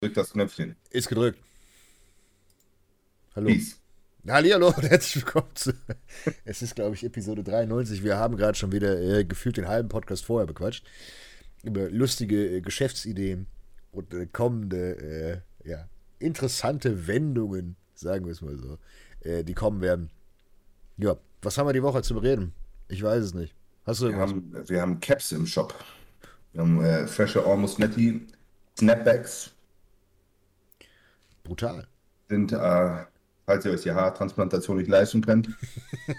Drück das Knöpfchen. Ist gedrückt. Hallo. Peace. Hallo und herzlich willkommen zu. Es ist, glaube ich, Episode 93. Wir haben gerade schon wieder äh, gefühlt den halben Podcast vorher bequatscht. Über lustige äh, Geschäftsideen und äh, kommende, äh, ja, interessante Wendungen, sagen wir es mal so, äh, die kommen werden. Ja, was haben wir die Woche zu bereden? Ich weiß es nicht. Hast du Wir irgendwas? haben, wir haben Caps im Shop. Wir haben äh, frische Almost Netty Snapbacks. Brutal. Sind, äh, falls ihr euch die Haartransplantation nicht leisten könnt.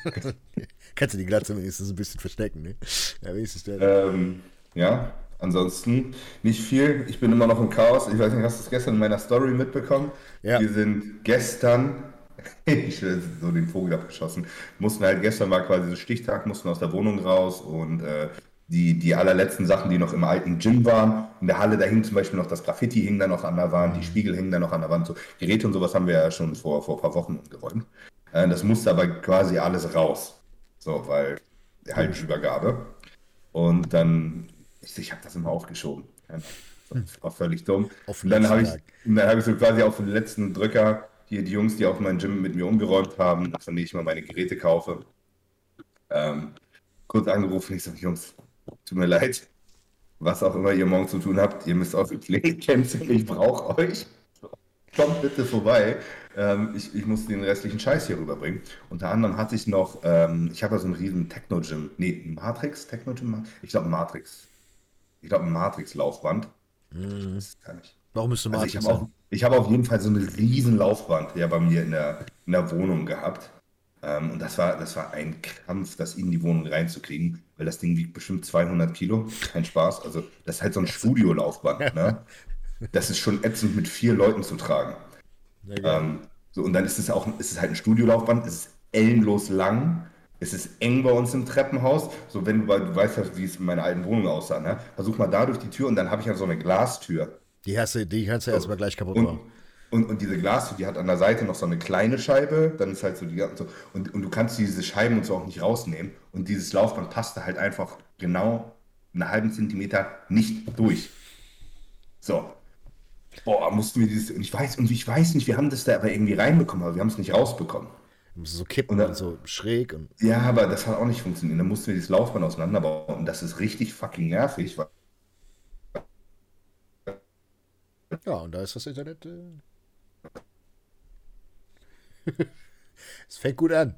Kannst du die Glatze wenigstens ein bisschen verstecken, ne? Ja, wenigstens der. Ähm, ja, ansonsten nicht viel. Ich bin immer noch im Chaos. Ich weiß nicht, hast du es gestern in meiner Story mitbekommen? Ja. Wir sind gestern, ich so den Vogel abgeschossen, mussten halt gestern war quasi so Stichtag, mussten aus der Wohnung raus und äh, die, die allerletzten Sachen, die noch im alten Gym waren, in der Halle, da hing zum Beispiel noch das Graffiti hing da noch an der Wand, die Spiegel hingen da noch an der Wand, so Geräte und sowas haben wir ja schon vor, vor ein paar Wochen umgeräumt. Äh, das musste aber quasi alles raus. So, weil halt Übergabe. Und dann, ich, ich habe das immer aufgeschoben. Das war völlig dumm. Auf Und dann habe ich, dann habe ich so quasi auf den letzten Drücker hier die Jungs, die auch mein Gym mit mir umgeräumt haben, von denen ich mal meine Geräte kaufe, ähm, kurz angerufen. Ich sage, Jungs, tut mir leid, was auch immer ihr morgen zu tun habt, ihr müsst auf die Pflege canceln, ich brauche euch. Kommt bitte vorbei. Ähm, ich, ich muss den restlichen Scheiß hier rüberbringen. Unter anderem hatte ich noch, ähm, ich habe ja so einen riesen Techno-Gym. Nee, Matrix? Techno-Gym? Ich glaube Matrix. Ich glaube Matrix-Laufband. Das kann ich. Warum müsste Also Matrix ich habe auf, sein? ich habe auf jeden Fall so eine riesen Laufband ja bei mir in der, in der Wohnung gehabt. Ähm, und das war, das war ein Kampf, das in die Wohnung reinzukriegen, weil das Ding wiegt bestimmt 200 Kilo. Kein Spaß. Also das ist halt so ein Studiolaufband. Ne? Das ist schon ätzend mit vier Leuten zu tragen. Ähm, so, und dann ist es auch ist es halt ein Studiolaufband, es ist ellenlos lang, es ist eng bei uns im Treppenhaus. So, wenn du, du weißt wie es in meiner alten Wohnung aussah, ne? Versuch mal da durch die Tür und dann habe ich ja so eine Glastür. Die hast du, die kannst du erstmal gleich kaputt machen. Und, und diese Glastür, die hat an der Seite noch so eine kleine Scheibe, dann ist halt so die ganze, so, und, und du kannst diese Scheiben und so auch nicht rausnehmen. Und dieses Laufband passte halt einfach genau einen halben Zentimeter nicht durch. So. Boah, mussten wir dieses, und ich weiß, und ich weiß nicht, wir haben das da aber irgendwie reinbekommen, aber wir haben es nicht rausbekommen. So kippen Und dann- und so schräg und. Ja, aber das hat auch nicht funktioniert. Dann mussten wir dieses Laufband auseinanderbauen. Und das ist richtig fucking nervig, weil Ja, und da ist das Internet. Äh... es fängt gut an.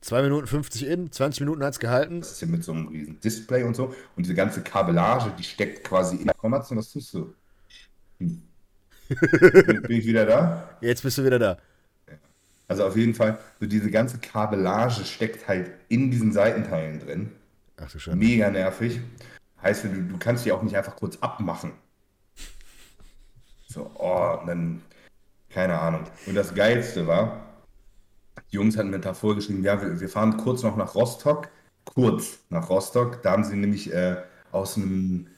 2 Minuten 50 in, 20 Minuten hat es gehalten. das ist ja mit so einem riesen Display und so. Und diese ganze Kabellage, die steckt quasi in der Kommation. Was tust du? Hm. bin, bin ich wieder da? Jetzt bist du wieder da. Also auf jeden Fall, so diese ganze Kabellage steckt halt in diesen Seitenteilen drin. Ach du Scheiße. Mega nervig. Heißt, du, du kannst die auch nicht einfach kurz abmachen. So, oh, und dann, keine Ahnung. Und das Geilste war, die Jungs hatten mir da vorgeschrieben, ja, wir, wir fahren kurz noch nach Rostock. Kurz nach Rostock. Da haben sie nämlich äh, aus einem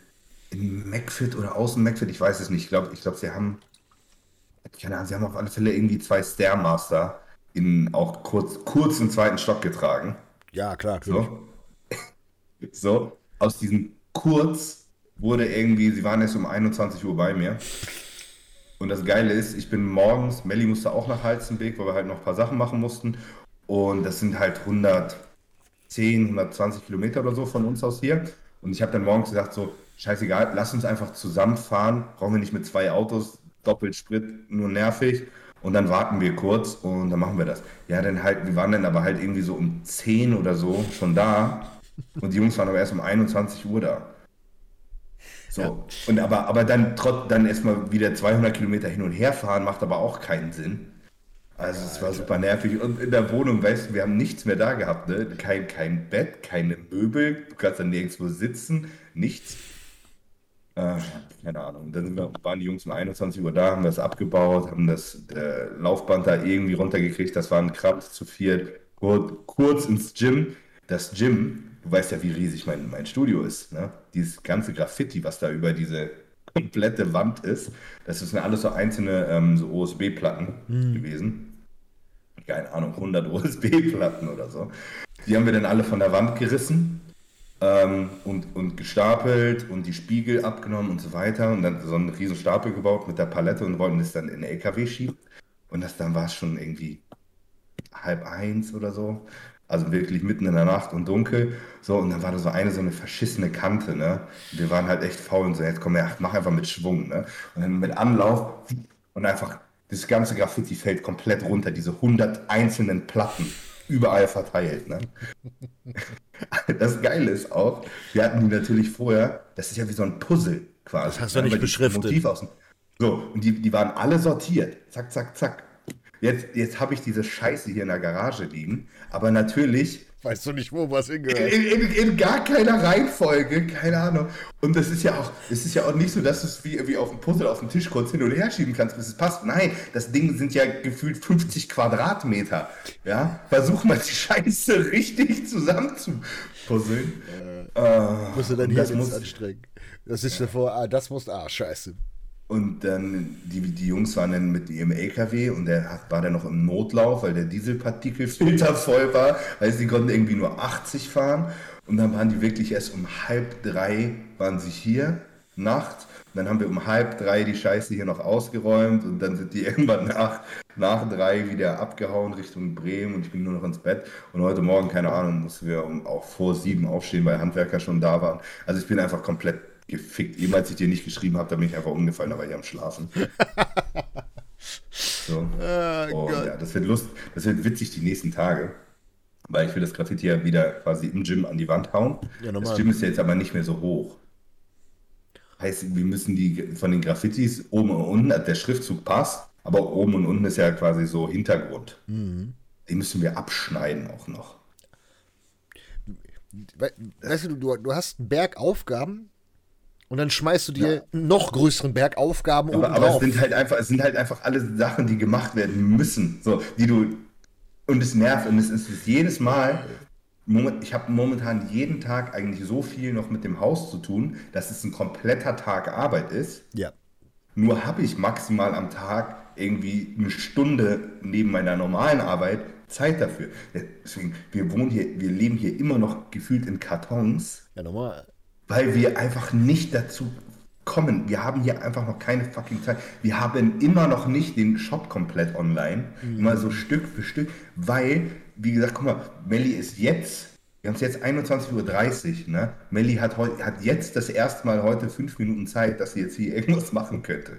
in McFit oder aus dem McFit, ich weiß es nicht. Ich glaube, ich glaube, sie haben, keine Ahnung, sie haben auf alle Fälle irgendwie zwei Stairmaster in auch kurz, kurz im zweiten Stock getragen. Ja, klar. natürlich. So. So, aus diesem Kurz wurde irgendwie, sie waren erst um 21 Uhr bei mir. Und das Geile ist, ich bin morgens, Melli musste auch nach Halstenbeek, weil wir halt noch ein paar Sachen machen mussten. Und das sind halt 110, 120 Kilometer oder so von uns aus hier. Und ich habe dann morgens gesagt, so, scheißegal, lass uns einfach zusammenfahren. Brauchen wir nicht mit zwei Autos, doppelt Sprit, nur nervig. Und dann warten wir kurz und dann machen wir das. Ja, dann halt, wir waren dann aber halt irgendwie so um 10 oder so schon da. Und die Jungs waren aber erst um 21 Uhr da. So. Ja. Und aber, aber dann, trotz, dann erstmal wieder 200 Kilometer hin und her fahren, macht aber auch keinen Sinn. Also es war super nervig. Und in der Wohnung, weißt du, wir haben nichts mehr da gehabt. Ne? Kein, kein Bett, keine Möbel, du kannst dann nirgendwo sitzen, nichts. Äh, keine Ahnung. Dann sind wir, waren die Jungs um 21 Uhr da, haben das abgebaut, haben das äh, Laufband da irgendwie runtergekriegt. Das war ein Kraft zu viert. Kurz ins Gym. Das Gym, du weißt ja, wie riesig mein, mein Studio ist. Ne? Dieses ganze Graffiti, was da über diese komplette Wand ist, das sind alles so einzelne ähm, so OSB-Platten gewesen. Keine Ahnung, 100 OSB-Platten oder so. Die haben wir dann alle von der Wand gerissen. Äh, ähm, und, und gestapelt und die Spiegel abgenommen und so weiter und dann so einen riesen Stapel gebaut mit der Palette und wollten das dann in den LKW schieben. Und das dann war es schon irgendwie halb eins oder so. Also wirklich mitten in der Nacht und dunkel. So, und dann war da so eine so eine verschissene Kante, ne? Und wir waren halt echt faul und so, jetzt komm her, mach einfach mit Schwung, ne? Und dann mit Anlauf und einfach das ganze Graffiti fällt komplett runter, diese 100 einzelnen Platten überall verteilt, ne? Das Geile ist auch, wir hatten die natürlich vorher, das ist ja wie so ein Puzzle quasi. Das hast du nicht beschriftet. so, und die, die waren alle sortiert. Zack, zack, zack. Jetzt, jetzt habe ich diese Scheiße hier in der Garage liegen, aber natürlich. Weißt du nicht, wo was hingehört? In, in, in, gar keiner Reihenfolge, keine Ahnung. Und das ist ja auch, es ist ja auch nicht so, dass du es wie, wie auf dem Puzzle auf dem Tisch kurz hin und her schieben kannst, bis es passt. Nein, das Ding sind ja gefühlt 50 Quadratmeter. Ja, versuch mal die Scheiße richtig zusammenzupuzzeln. Äh, äh, musst du dann hier das muss, anstrengen. Das ist ja. davor, ah, das muss, ah, scheiße. Und dann, die, die Jungs waren dann mit ihrem LKW und der hat, war dann noch im Notlauf, weil der Dieselpartikelfilter voll war. Also die konnten irgendwie nur 80 fahren. Und dann waren die wirklich erst um halb drei, waren sie hier, nachts. Und dann haben wir um halb drei die Scheiße hier noch ausgeräumt und dann sind die irgendwann nach, nach drei wieder abgehauen Richtung Bremen und ich bin nur noch ins Bett. Und heute Morgen, keine Ahnung, mussten wir um, auch vor sieben aufstehen, weil Handwerker schon da waren. Also ich bin einfach komplett gefickt. Eben als ich dir nicht geschrieben habe, da bin ich einfach umgefallen, da war ich am Schlafen. so. Oh, ja, das wird Lust, das wird witzig die nächsten Tage. Weil ich will das Graffiti ja wieder quasi im Gym an die Wand hauen. Ja, das Gym ist ja jetzt aber nicht mehr so hoch. Heißt, wir müssen die von den Graffitis oben und unten, der Schriftzug passt, aber oben und unten ist ja quasi so Hintergrund. Mhm. Den müssen wir abschneiden auch noch. Weißt du, du, du hast einen Berg Aufgaben, und dann schmeißt du dir ja. noch größeren Berg Aufgaben aber, aber es sind halt einfach, es sind halt einfach alle Sachen, die gemacht werden müssen, so, die du und es nervt und es ist jedes Mal. Ich habe momentan jeden Tag eigentlich so viel noch mit dem Haus zu tun, dass es ein kompletter Tag Arbeit ist. Ja. Nur habe ich maximal am Tag irgendwie eine Stunde neben meiner normalen Arbeit Zeit dafür. Deswegen, wir wohnen hier, wir leben hier immer noch gefühlt in Kartons. Ja, normal weil wir einfach nicht dazu kommen. Wir haben hier einfach noch keine fucking Zeit. Wir haben immer noch nicht den Shop komplett online. Mhm. Immer so Stück für Stück, weil, wie gesagt, guck mal, Melli ist jetzt, wir haben es jetzt 21.30 Uhr, ne? Melli hat, hat jetzt das erste Mal heute fünf Minuten Zeit, dass sie jetzt hier irgendwas machen könnte.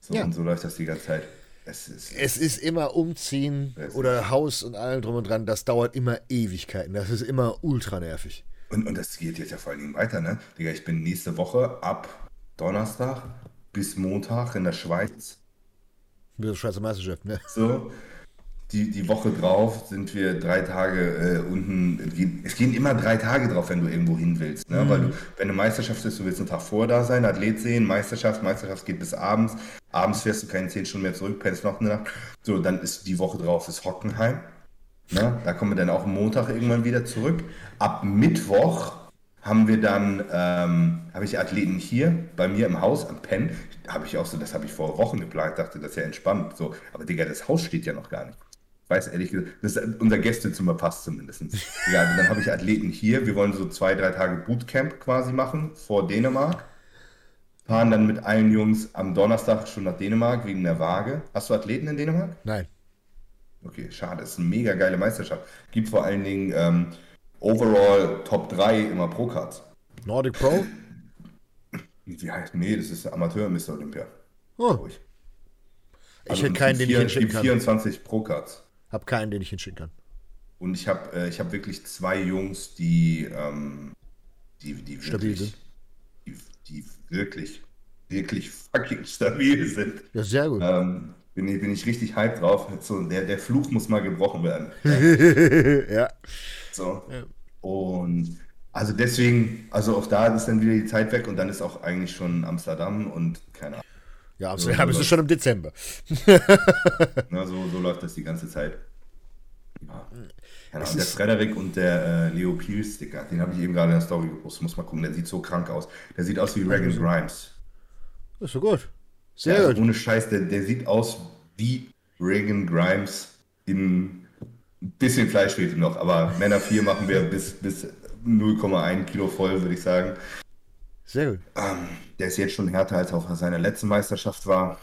So, ja. und so läuft das die ganze Zeit. Es ist, es ist immer umziehen oder Haus und allem drum und dran. Das dauert immer Ewigkeiten. Das ist immer ultra nervig. Und, und das geht jetzt ja vor allen Dingen weiter, ne? Digga, ich bin nächste Woche ab Donnerstag bis Montag in der Schweiz. Wie das Schweizer Meisterschaft, ne? So. Die, die Woche drauf sind wir drei Tage äh, unten. Es gehen immer drei Tage drauf, wenn du irgendwo hin willst. Ne? Mhm. Weil du, wenn eine Meisterschaft ist, du willst einen Tag vorher da sein, Athlet sehen, Meisterschaft, Meisterschaft geht bis abends. Abends fährst du keine zehn Stunden mehr zurück, pennst noch eine Nacht. So, dann ist die Woche drauf ist Hockenheim. Ne? Da kommen wir dann auch Montag irgendwann wieder zurück. Ab Mittwoch haben wir dann, ähm, habe ich Athleten hier bei mir im Haus am Penn. Habe ich auch so, das habe ich vor Wochen geplant, dachte, das ist ja entspannt. So, aber Digga, das Haus steht ja noch gar nicht. Ich weiß ehrlich gesagt, das ist, unser Gästezimmer passt zumindest. Ja, also dann habe ich Athleten hier. Wir wollen so zwei, drei Tage Bootcamp quasi machen vor Dänemark. Fahren dann mit allen Jungs am Donnerstag schon nach Dänemark wegen der Waage. Hast du Athleten in Dänemark? Nein. Okay, schade. Ist eine mega geile Meisterschaft. Gibt vor allen Dingen ähm, Overall Top 3 immer Pro-Cards. Nordic Pro? Wie heißt? Nee, das ist Amateur Mr. Olympia. Oh. Ich, also hätte keinen, den ich hinschicken kann. 24 Pro-Cards. Hab keinen, den ich hinschicken kann. Und ich habe äh, hab wirklich zwei Jungs, die, ähm, die, die stabil sind. Die, die wirklich, wirklich fucking stabil sind. Ja, sehr gut. Ähm, bin ich, bin ich richtig hyped drauf. So, der, der Fluch muss mal gebrochen werden. ja. So. Ja. Und also deswegen, also auch da ist dann wieder die Zeit weg und dann ist auch eigentlich schon Amsterdam und keine Ahnung. Ja, Amsterdam so, so ist schon im Dezember. Na, so, so läuft das die ganze Zeit. Ja. Keine Ahnung, der Frederik und der äh, Leo Pierce, Sticker, den habe ich eben gerade in der Story gepostet. Muss mal gucken, der sieht so krank aus. Der sieht aus wie Regan Grimes. ist so gut. Sehr ja, also gut. Ohne Scheiß, der, der sieht aus wie Reagan Grimes in ein bisschen Fleisch fehlt noch, aber Männer 4 machen wir bis, bis 0,1 Kilo voll, würde ich sagen. Sehr gut. Ähm, der ist jetzt schon härter, als auf seiner letzten Meisterschaft war.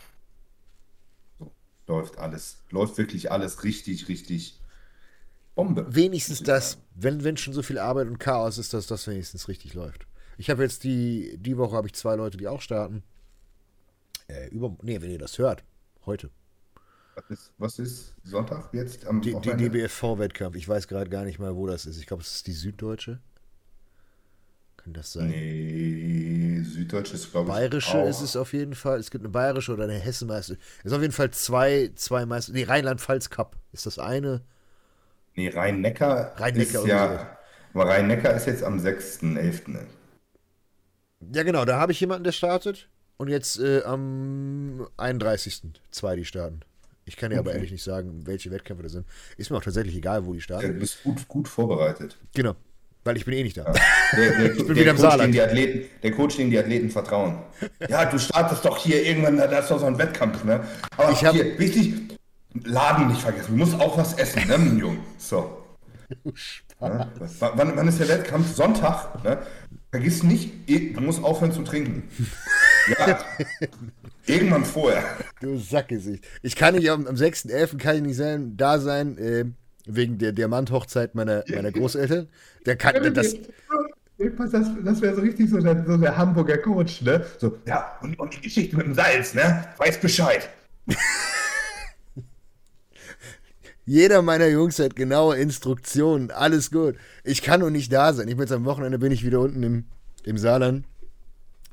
So, läuft alles. Läuft wirklich alles richtig, richtig Bombe. Wenigstens das, wenn, wenn schon so viel Arbeit und Chaos ist, dass das wenigstens richtig läuft. Ich habe jetzt die, die Woche habe ich zwei Leute, die auch starten. Äh, über, nee, wenn ihr das hört, heute. Was ist, was ist Sonntag jetzt am Die, die? DBFV-Wettkampf. Ich weiß gerade gar nicht mal, wo das ist. Ich glaube, es ist die Süddeutsche. Kann das sein? Nee, Süddeutsche ist, glaube ich, Bayerische auch. ist es auf jeden Fall. Es gibt eine bayerische oder eine Hessenmeister. Es ist auf jeden Fall zwei, zwei Meister. Nee, Rheinland-Pfalz-Cup ist das eine. Nee, Rhein-Neckar Rhein-Neckar ist ja. Rhein-Neckar ist jetzt am 6.11. ne? Ja, genau, da habe ich jemanden, der startet. Und jetzt äh, am 31. zwei, die starten. Ich kann dir aber Okay. ehrlich nicht sagen, welche Wettkämpfe das sind. Ist mir auch tatsächlich egal, wo die Ja, starten. Du bist gut, gut vorbereitet. Genau. Weil ich bin eh nicht da. Der, der, bin der wieder im Coach, Saarland. den die Athleten, der Coach, dem die Athleten vertrauen. Ja, du startest doch hier irgendwann, da ist doch so ein Wettkampf, ne? Aber Ich hab- hier, wichtig, Laden nicht vergessen. Du musst auch was essen, ne, Junge? So. W- Wann, wann ist der Wettkampf? Sonntag, ne? Vergiss nicht, du musst aufhören zu trinken. Ja. Irgendwann vorher. Du Sackgesicht. Ich kann nicht am, am 6.11. kann ich nicht sein, da sein, äh, wegen der Diamanthochzeit meiner, meiner Großeltern. Der kann das. Das, das wäre so richtig so der, so der Hamburger Coach, ne? So, ja, und, und die Geschichte mit dem Salz, ne? Weiß Bescheid. Jeder meiner Jungs hat genaue Instruktionen. Alles gut. Ich kann nur nicht da sein. Ich bin jetzt am Wochenende bin ich wieder unten im, im Saarland.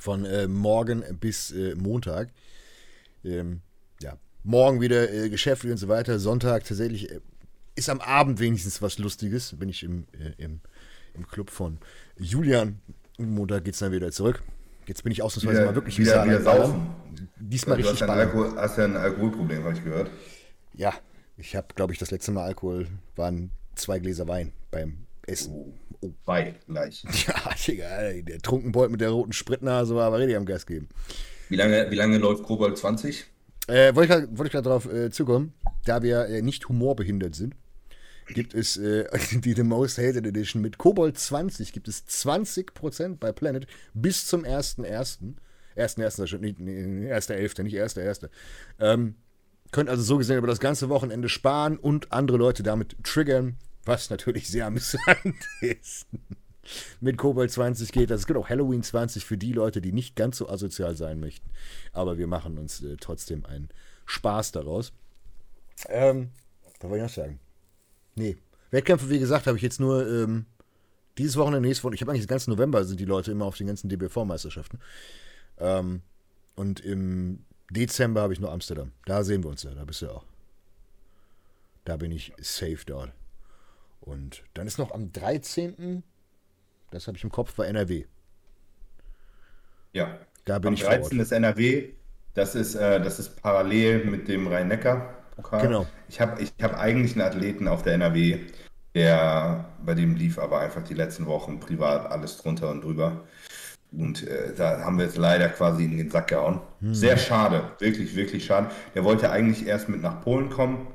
Von äh, morgen bis äh, Montag. Ähm, ja, morgen wieder äh, geschäftlich und so weiter. Sonntag tatsächlich äh, ist am Abend wenigstens was Lustiges. Bin ich im, äh, im, im Club von Julian. Und Montag geht es dann wieder zurück. Jetzt bin ich ausnahmsweise mal wirklich wieder, wieder saufen. Diesmal Du hast richtig ja ein, ballern. Alkohol, hast ja ein Alkoholproblem, habe ich gehört. Ja, ich habe, glaube ich, das letzte Mal Alkohol waren zwei Gläser Wein beim Essen. Oh, bei gleich. Ja, Digga, der Trunkenbold mit der roten Spritnase war aber richtig am Gas geben. Wie lange, wie lange läuft Kobold 20? Äh, wollte ich gerade drauf äh, zukommen, da wir äh, nicht humorbehindert sind, gibt es äh, die The Most Hated Edition mit Kobold 20 gibt es 20% bei Planet bis zum 1.1. 1.1. das stimmt, nicht, nee, 1.11., nicht 1.1. Ähm, könnt also so gesehen über das ganze Wochenende sparen und andere Leute damit triggern, was natürlich sehr amüsant ist. Mit Kobold 20 geht das. Es gibt auch Halloween 20 für die Leute, die nicht ganz so asozial sein möchten. Aber wir machen uns äh, trotzdem einen Spaß daraus. Ähm, was wollte ich noch sagen? Nee. Wettkämpfe, wie gesagt, habe ich jetzt nur ähm, dieses Wochenende, nächstes Wochenende. Ich habe eigentlich den ganzen November sind die Leute immer auf den ganzen DBV-Meisterschaften. Ähm, und im Dezember habe ich nur Amsterdam. Da sehen wir uns ja. Da bist du ja auch. Da bin ich safe dort. Und dann ist noch am 13. Das habe ich im Kopf, war NRW. Ja. Da bin Am ich vor Ort. 13. ist NRW. Das ist, äh, das ist parallel mit dem Rhein-Neckar-Pokal. Genau. Ich habe ich hab eigentlich einen Athleten auf der NRW, der, bei dem lief aber einfach die letzten Wochen privat alles drunter und drüber. Und äh, da haben wir es leider quasi in den Sack gehauen. Hm. Sehr schade, wirklich, wirklich schade. Der wollte eigentlich erst mit nach Polen kommen,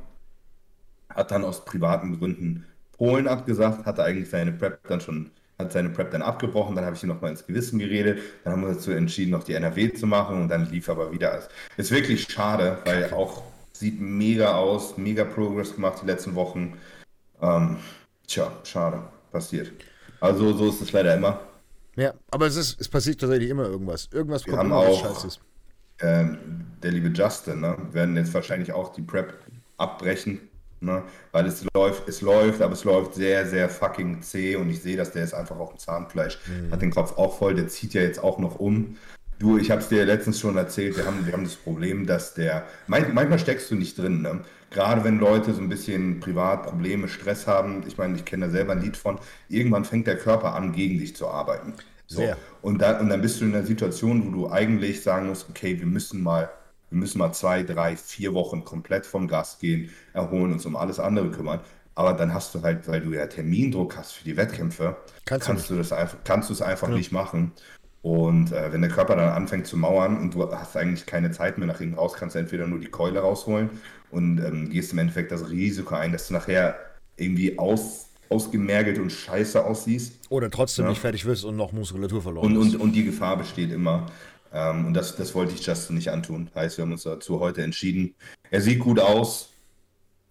hat dann aus privaten Gründen Polen abgesagt, hatte eigentlich seine Prep dann schon, hat seine Prep dann abgebrochen, dann habe ich ihm nochmal ins Gewissen geredet, dann haben wir uns dazu entschieden, noch die NRW zu machen und dann lief aber wieder alles. Ist wirklich schade, weil auch sieht mega aus, mega Progress gemacht die letzten Wochen. Ähm, tja, schade, passiert. Also so ist es leider immer. Ja, aber es, ist, es passiert tatsächlich immer irgendwas. Irgendwas kommt haben immer, was auch- scheiße ist. ähm, der liebe Justin, ne, werden jetzt wahrscheinlich auch die Prep abbrechen, ne, weil es läuft, es läuft, aber es läuft sehr, sehr fucking zäh und ich sehe, dass der ist einfach auf dem Zahnfleisch, hat den Kopf auch voll, der zieht ja jetzt auch noch um. Du, ich habe es dir letztens schon erzählt, wir haben, wir haben das Problem, dass der, man, manchmal steckst du nicht drin, ne? gerade wenn Leute so ein bisschen Privatprobleme, Stress haben, ich meine, ich kenne da selber ein Lied von, irgendwann fängt der Körper an, gegen dich zu arbeiten. So. Sehr. Und dann, und dann bist du in einer Situation, wo du eigentlich sagen musst, okay, wir müssen mal, wir müssen mal zwei, drei, vier Wochen komplett vom Gas gehen, erholen, uns um alles andere kümmern. Aber dann hast du halt, weil du ja Termindruck hast für die Wettkämpfe, Kannst du kannst du das einfach, kannst du es einfach nicht machen. Und äh, wenn der Körper dann anfängt zu mauern und du hast eigentlich keine Zeit mehr nach hinten raus, kannst du entweder nur die Keule rausholen und ähm, gehst im Endeffekt das Risiko ein, dass du nachher irgendwie aus, ausgemergelt und scheiße aussiehst. Oder trotzdem ja. nicht fertig wirst und noch Muskulatur verloren und, und, und die Gefahr besteht immer. Ähm, und das, das wollte ich Justin nicht antun. Heißt, wir haben uns dazu heute entschieden. Er sieht gut aus.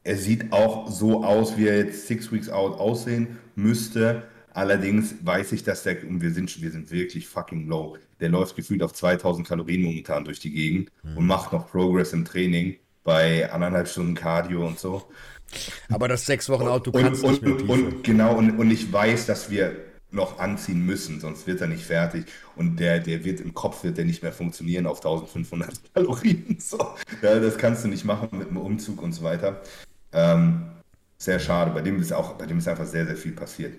Er sieht auch so aus, wie er jetzt Six Weeks Out aussehen müsste. Allerdings weiß ich, dass der, und wir sind, wir sind wirklich fucking low, der läuft gefühlt auf 2000 Kalorien momentan durch die Gegend mhm. und macht noch Progress im Training bei anderthalb Stunden Cardio und so. Aber das sechs Wochen Auto kannst und, nicht mehr und, und, Genau, und, und ich weiß, dass wir noch anziehen müssen, sonst wird er nicht fertig. Und der, der wird im Kopf wird der nicht mehr funktionieren auf 1500 Kalorien. So. Ja, das kannst du nicht machen mit dem Umzug und so weiter. Ähm, sehr schade. Bei dem ist auch, bei dem ist einfach sehr, sehr viel passiert.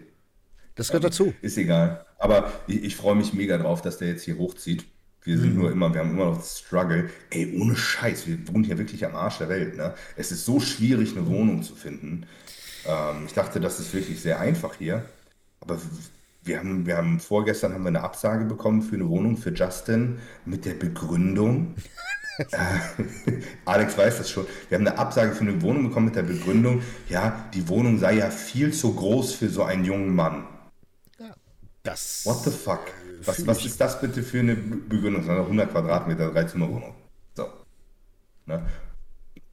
Das gehört ähm, dazu. Ist egal. Aber ich, ich freue mich mega drauf, dass der jetzt hier hochzieht. Wir sind mhm. nur immer, wir haben immer noch das Struggle. Ey, ohne Scheiß, wir wohnen hier wirklich am Arsch der Welt. Ne? Es ist so schwierig, eine Wohnung zu finden. Ähm, ich dachte, das ist wirklich sehr einfach hier. Aber wir haben, wir haben vorgestern haben wir eine Absage bekommen für eine Wohnung für Justin mit der Begründung. äh, Alex weiß das schon. Wir haben eine Absage für eine Wohnung bekommen mit der Begründung, ja, die Wohnung sei ja viel zu groß für so einen jungen Mann. Ja, das. What the fuck? Was, was ist das bitte für eine Begründung? Das 100 Quadratmeter, Dreizimmerwohnung. So. Ne?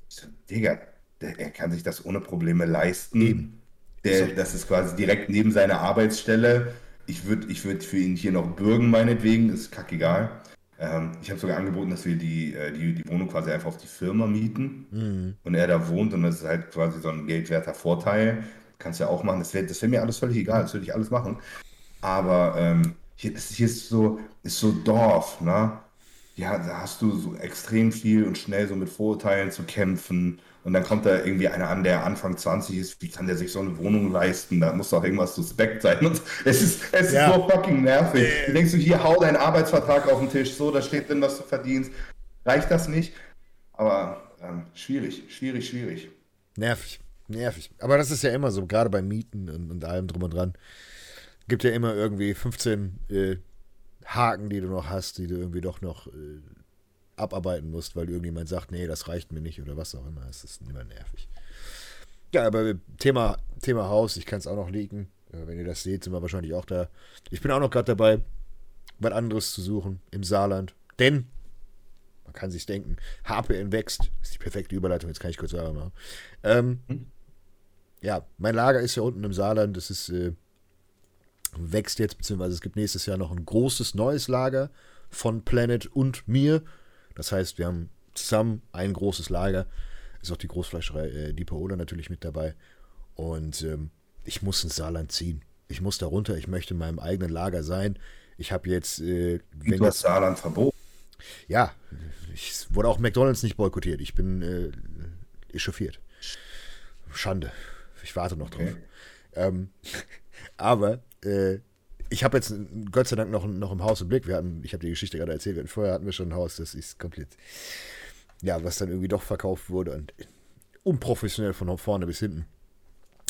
So, Digga, der, er kann sich das ohne Probleme leisten. Eben. Der, so. Das ist quasi direkt neben seiner Arbeitsstelle. Ich würde ich würd für ihn hier noch bürgen, meinetwegen, ist kackegal. Ähm, ich habe sogar angeboten, dass wir die, äh, die, die Wohnung quasi einfach auf die Firma mieten mhm. und er da wohnt und das ist halt quasi so ein geldwerter Vorteil. Kannst ja auch machen, das wäre das wär mir alles völlig egal, das würde ich alles machen. Aber ähm, hier, ist, hier ist so, ist so Dorf, ne? Ja, da hast du so extrem viel und schnell so mit Vorurteilen zu kämpfen. Und dann kommt da irgendwie einer an, der Anfang 20 ist, wie kann der sich so eine Wohnung leisten? Da muss doch irgendwas suspekt sein. Und es ist, es ja. ist so fucking nervig. Äh. Du denkst du, hier hau deinen Arbeitsvertrag auf den Tisch, so, da steht drin, was du verdienst. Reicht das nicht? Aber ähm, schwierig, schwierig, schwierig. Nervig, nervig. Aber das ist ja immer so, gerade beim Mieten und, und allem drum und dran gibt ja immer irgendwie 15 äh, Haken, die du noch hast, die du irgendwie doch noch äh, abarbeiten musst, weil irgendjemand sagt, nee, das reicht mir nicht oder was auch immer. Es ist immer nervig. Ja, aber Thema, Thema Haus, ich kann es auch noch leaken. Wenn ihr das seht, sind wir wahrscheinlich auch da. Ich bin auch noch gerade dabei, was anderes zu suchen im Saarland. Denn, man kann sich denken, HPN wächst. Das ist die perfekte Überleitung, jetzt kann ich kurz machen. Ähm, hm? Ja, mein Lager ist ja unten im Saarland. Das ist äh, wächst jetzt, beziehungsweise es gibt nächstes Jahr noch ein großes neues Lager von Planet und mir. Das heißt, wir haben zusammen ein großes Lager. Ist auch die Großfleischerei äh, die Paola natürlich mit dabei. Und ähm, ich muss ins Saarland ziehen. Ich muss da runter. Ich möchte in meinem eigenen Lager sein. Ich habe jetzt. Äh, wenn du hast Saarland verboten. Ja, ich wurde auch McDonalds nicht boykottiert. Ich bin äh, echauffiert. Schande. Ich warte noch drauf. Okay. Ähm, aber äh, ich habe jetzt Gott sei Dank noch, noch im Haus im Blick. Wir hatten, ich habe die Geschichte gerade erzählt, wir vorher hatten wir schon ein Haus, das ist komplett, ja, was dann irgendwie doch verkauft wurde und unprofessionell von vorne bis hinten.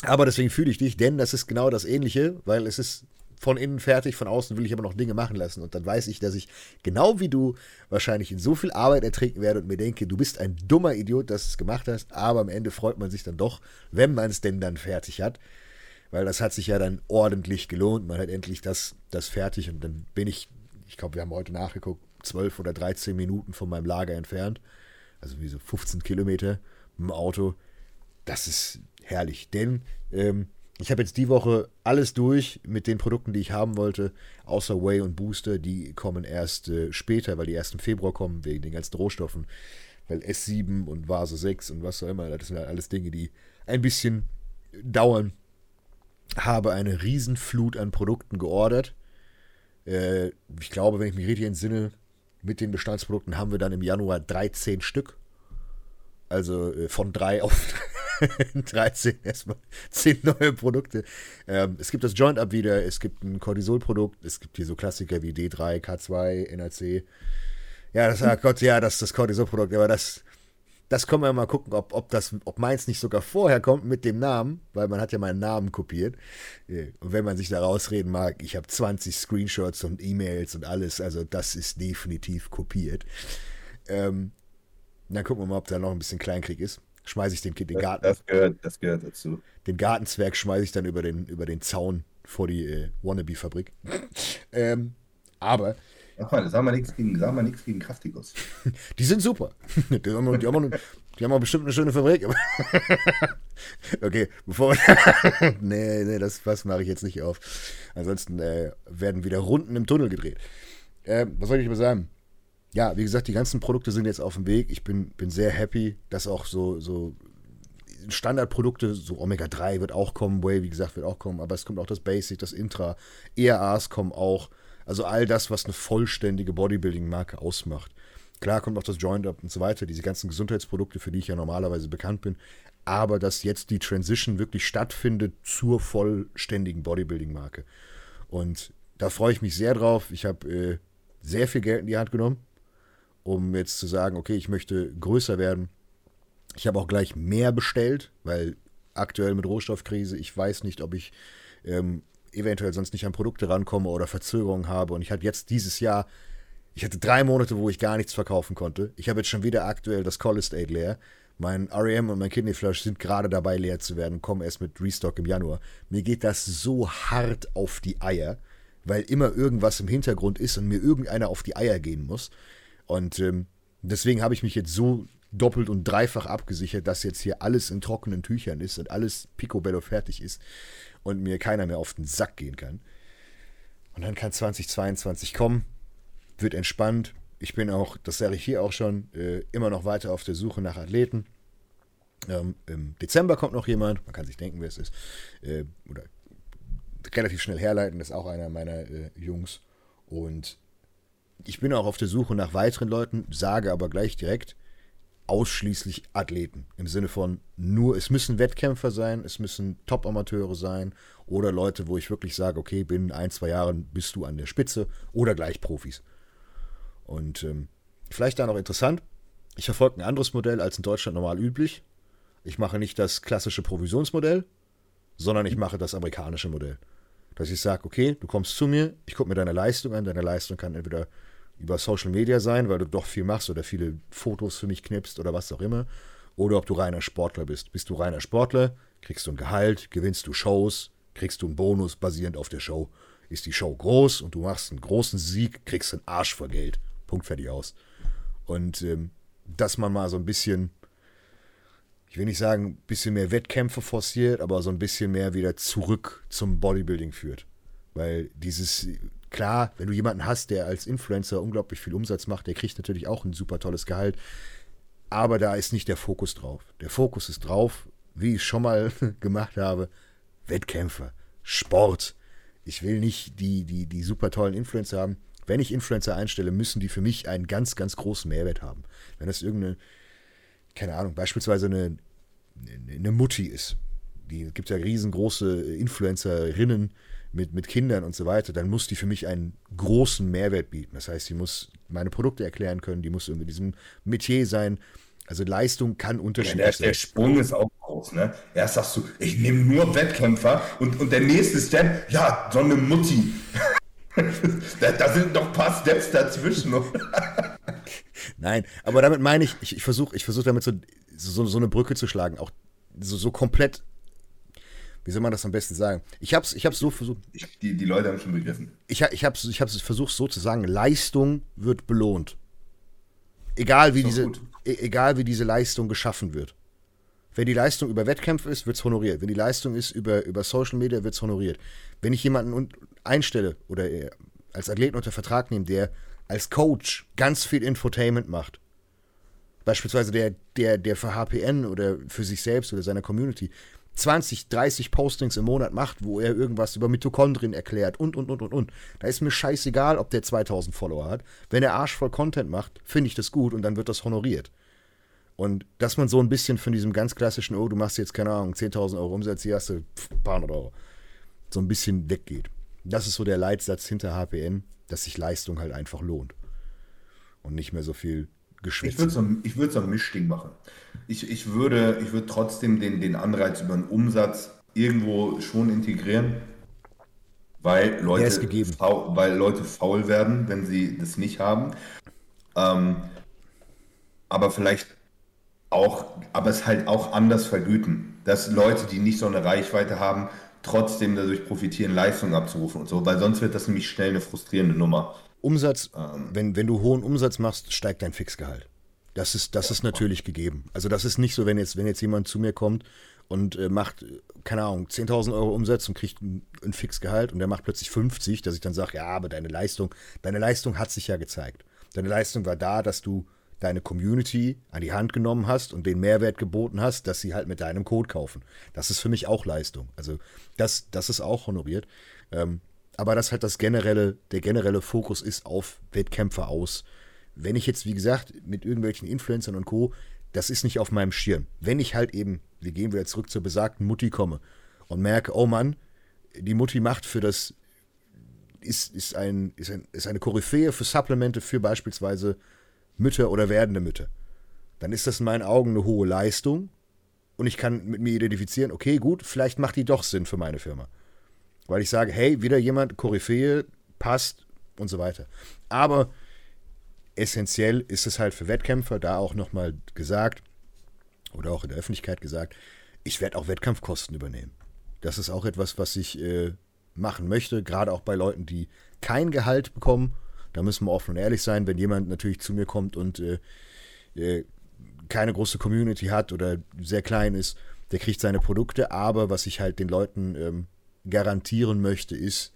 Aber deswegen fühle ich dich, denn das ist genau das Ähnliche, weil es ist von innen fertig, von außen will ich aber noch Dinge machen lassen. Und dann weiß ich, dass ich genau wie du wahrscheinlich in so viel Arbeit ertrinken werde und mir denke, du bist ein dummer Idiot, dass du es gemacht hast. Aber am Ende freut man sich dann doch, wenn man es denn dann fertig hat weil das hat sich ja dann ordentlich gelohnt. Man hat endlich das, das fertig und dann bin ich, ich glaube, wir haben heute nachgeguckt, 12 oder 13 Minuten von meinem Lager entfernt. Also wie so 15 Kilometer dem Auto. Das ist herrlich, denn ähm, ich habe jetzt die Woche alles durch mit den Produkten, die ich haben wollte, außer Way und Booster. Die kommen erst äh, später, weil die erst im Februar kommen, wegen den ganzen Rohstoffen. Weil S7 und Vase 6 und was auch immer, das sind halt alles Dinge, die ein bisschen dauern habe eine Riesenflut an Produkten geordert. Äh, ich glaube, wenn ich mich richtig entsinne, mit den Bestandsprodukten haben wir dann im Januar 13 Stück. Also äh, von drei auf 13 erstmal 10 neue Produkte. Ähm, es gibt das Joint Up wieder, es gibt ein Cortisol-Produkt, es gibt hier so Klassiker wie D3, K2, NAC. Ja, das, ah Gott, ja, das ist das Cortisol-Produkt, aber das, das können wir mal gucken, ob, ob, das, ob meins nicht sogar vorher kommt mit dem Namen, weil man hat ja meinen Namen kopiert. Äh, und wenn man sich da rausreden mag, ich habe 20 Screenshots und E-Mails und alles, also das ist definitiv kopiert. Ähm, dann gucken wir mal, ob da noch ein bisschen Kleinkrieg ist. schmeiße ich den, den Garten. Das gehört, das gehört dazu. Den Gartenzwerg schmeiße ich dann über den, über den Zaun vor die äh, Wannabe-Fabrik. ähm, aber. Sag mal, sag mal nichts gegen, sag mal nichts gegen Kraftigos. die sind super. Die haben, die haben, die haben auch bestimmt eine schöne Fabrik. okay, bevor wir. nee, nee, das, das mache ich jetzt nicht auf. Ansonsten äh, werden wieder Runden im Tunnel gedreht. Äh, was soll ich aber sagen? Ja, wie gesagt, die ganzen Produkte sind jetzt auf dem Weg. Ich bin, bin sehr happy, dass auch so, so Standardprodukte, so Omega-3 wird auch kommen, Way, wie gesagt, wird auch kommen, aber es kommt auch das Basic, das Intra, ERAs kommen auch. Also all das, was eine vollständige Bodybuilding-Marke ausmacht. Klar kommt auch das Joint-Up und so weiter, diese ganzen Gesundheitsprodukte, für die ich ja normalerweise bekannt bin. Aber dass jetzt die Transition wirklich stattfindet zur vollständigen Bodybuilding-Marke. Und da freue ich mich sehr drauf. Ich habe äh, sehr viel Geld in die Hand genommen, um jetzt zu sagen, okay, ich möchte größer werden. Ich habe auch gleich mehr bestellt, weil aktuell mit Rohstoffkrise, ich weiß nicht, ob ich ähm, eventuell sonst nicht an Produkte rankomme oder Verzögerungen habe. Und ich hatte jetzt dieses Jahr ich hatte drei Monate, wo ich gar nichts verkaufen konnte. Ich habe jetzt schon wieder aktuell das Call Estate leer. Mein REM und mein Kidney Flush sind gerade dabei leer zu werden, kommen erst mit Restock im Januar. Mir geht das so hart auf die Eier, weil immer irgendwas im Hintergrund ist und mir irgendeiner auf die Eier gehen muss. Und ähm, deswegen habe ich mich jetzt so doppelt und dreifach abgesichert, dass jetzt hier alles in trockenen Tüchern ist und alles picobello fertig ist und mir keiner mehr auf den Sack gehen kann. Und dann kann 2022 kommen wird entspannt. Ich bin auch, das sage ich hier auch schon, äh, immer noch weiter auf der Suche nach Athleten. Ähm, Im Dezember kommt noch jemand, man kann sich denken, wer es ist, äh, oder relativ schnell herleiten, das ist auch einer meiner äh, Jungs. Und ich bin auch auf der Suche nach weiteren Leuten, sage aber gleich direkt, ausschließlich Athleten. Im Sinne von nur, es müssen Wettkämpfer sein, es müssen Top-Amateure sein oder Leute, wo ich wirklich sage, okay, binnen ein, zwei Jahren bist du an der Spitze oder gleich Profis. Und ähm, vielleicht da noch interessant, ich verfolge ein anderes Modell als in Deutschland normal üblich. Ich mache nicht das klassische Provisionsmodell, sondern ich mache das amerikanische Modell. Dass ich sage, okay, du kommst zu mir, ich gucke mir deine Leistung an. Deine Leistung kann entweder über Social Media sein, weil du doch viel machst oder viele Fotos für mich knippst oder was auch immer. Oder ob du reiner Sportler bist. Bist du reiner Sportler, kriegst du ein Gehalt, gewinnst du Shows, kriegst du einen Bonus basierend auf der Show. Ist die Show groß und du machst einen großen Sieg, kriegst du einen Arsch vor Geld. Punkt fertig aus. Und ähm, dass man mal so ein bisschen, ich will nicht sagen, ein bisschen mehr Wettkämpfe forciert, aber so ein bisschen mehr wieder zurück zum Bodybuilding führt. Weil dieses, klar, wenn du jemanden hast, der als Influencer unglaublich viel Umsatz macht, der kriegt natürlich auch ein super tolles Gehalt. Aber da ist nicht der Fokus drauf. Der Fokus ist drauf, wie ich schon mal gemacht habe, Wettkämpfe, Sport. Ich will nicht die, die, die super tollen Influencer haben wenn ich Influencer einstelle, müssen die für mich einen ganz, ganz großen Mehrwert haben. Wenn das irgendeine, keine Ahnung, beispielsweise eine, eine Mutti ist, die gibt ja riesengroße Influencerinnen mit, mit Kindern und so weiter, dann muss die für mich einen großen Mehrwert bieten. Das heißt, die muss meine Produkte erklären können, die muss in diesem Metier sein. Also Leistung kann unterschiedlich ja, der, sein. Der Sprung ist auch groß, ne? Erst sagst du, ich nehme nur Wettkämpfer und, und der nächste Step, ja, so eine Mutti. da, da, sind noch ein paar Steps dazwischen. Nein, aber damit meine ich, ich, ich versuche ich versuch damit so, so, so eine Brücke zu schlagen, auch so, so komplett wie soll man das am besten sagen? Ich habe es ich hab's so versucht. Ich, die, die Leute haben schon begriffen. Ich, ich habe ich es versucht so zu sagen: Leistung wird belohnt. Egal wie, diese, e, egal wie diese Leistung geschaffen wird. Wenn die Leistung über Wettkämpfe ist, wird es honoriert. Wenn die Leistung ist über, über Social Media, wird es honoriert. Wenn ich jemanden einstelle oder als Athleten unter Vertrag nehme, der als Coach ganz viel Infotainment macht, beispielsweise der, der, der für HPN oder für sich selbst oder seine Community 20, 30 Postings im Monat macht, wo er irgendwas über Mitochondrien erklärt und, und, und, und, und. Da ist mir scheißegal, ob der 2000 Follower hat. Wenn er arschvoll Content macht, finde ich das gut und dann wird das honoriert. Und dass man so ein bisschen von diesem ganz klassischen, oh, du machst jetzt, keine Ahnung, 10.000 Euro Umsatz, hier hast du ein paar hundert Euro, so ein bisschen weggeht. Das ist so der Leitsatz hinter HPN, dass sich Leistung halt einfach lohnt. Und nicht mehr so viel geschwitzt. Ich würde so, ich würd so ein Mischding machen. Ich, ich, würde, ich würde trotzdem den, den Anreiz über den Umsatz irgendwo schon integrieren, weil Leute, faul, weil Leute faul werden, wenn sie das nicht haben. Ähm, aber vielleicht auch, aber es halt auch anders vergüten. Dass Leute, die nicht so eine Reichweite haben, trotzdem dadurch profitieren, Leistung abzurufen und so, weil sonst wird das nämlich schnell eine frustrierende Nummer. Umsatz, ähm, wenn, wenn du hohen Umsatz machst, steigt dein Fixgehalt. Das ist, das ist natürlich gegeben. Also das ist nicht so, wenn jetzt, wenn jetzt jemand zu mir kommt und äh, macht, keine Ahnung, 10.000 Euro Umsatz und kriegt ein, ein Fixgehalt und der macht plötzlich 50, dass ich dann sage, ja, aber deine Leistung, deine Leistung hat sich ja gezeigt. Deine Leistung war da, dass du deine Community an die Hand genommen hast und den Mehrwert geboten hast, dass sie halt mit deinem Code kaufen. Das ist für mich auch Leistung. Also das, das ist auch honoriert. Ähm, aber das halt das generelle, der generelle Fokus ist auf Wettkämpfe aus. Wenn ich jetzt, wie gesagt, mit irgendwelchen Influencern und Co., das ist nicht auf meinem Schirm. Wenn ich halt eben, wir gehen wieder zurück zur besagten Mutti komme und merke, oh Mann, die Mutti macht für das, ist, ist, ein, ist, ein, ist eine Koryphäe für Supplemente für beispielsweise Mütter oder werdende Mütter. Dann ist das in meinen Augen eine hohe Leistung und ich kann mit mir identifizieren, okay, gut, vielleicht macht die doch Sinn für meine Firma. Weil ich sage, hey, wieder jemand, Koryphäe, passt und so weiter. Aber essentiell ist es halt für Wettkämpfer, da auch nochmal gesagt, oder auch in der Öffentlichkeit gesagt, ich werde auch Wettkampfkosten übernehmen. Das ist auch etwas, was ich äh, machen möchte, gerade auch bei Leuten, die kein Gehalt bekommen. Da müssen wir offen und ehrlich sein, wenn jemand natürlich zu mir kommt und äh, äh, keine große Community hat oder sehr klein ist, der kriegt seine Produkte, aber was ich halt den Leuten ähm, garantieren möchte, ist,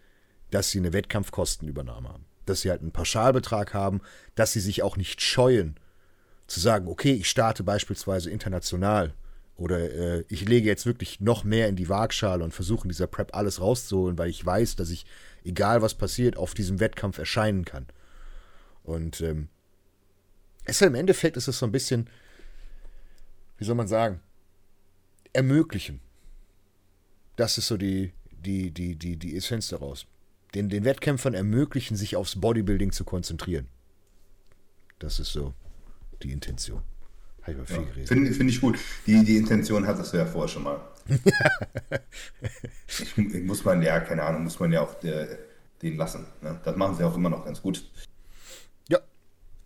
dass sie eine Wettkampfkostenübernahme haben. Dass sie halt einen Pauschalbetrag haben, dass sie sich auch nicht scheuen, zu sagen, okay, ich starte beispielsweise international oder äh, ich lege jetzt wirklich noch mehr in die Waagschale und versuche in dieser Prep alles rauszuholen, weil ich weiß, dass ich, egal was passiert, auf diesem Wettkampf erscheinen kann. Und ähm, es im Endeffekt ist es so ein bisschen, wie soll man sagen, ermöglichen. Das ist so die, die, die, die, die Essenz daraus. Den, den Wettkämpfern ermöglichen, sich aufs Bodybuilding zu konzentrieren. Das ist so die Intention. Habe ich mal viel ja, geredet. Finde find ich gut. Die, die Intention hattest du ja vorher schon mal. ich, muss man ja, keine Ahnung, muss man ja auch der, den lassen. Ne? Das machen sie auch immer noch ganz gut. Ja.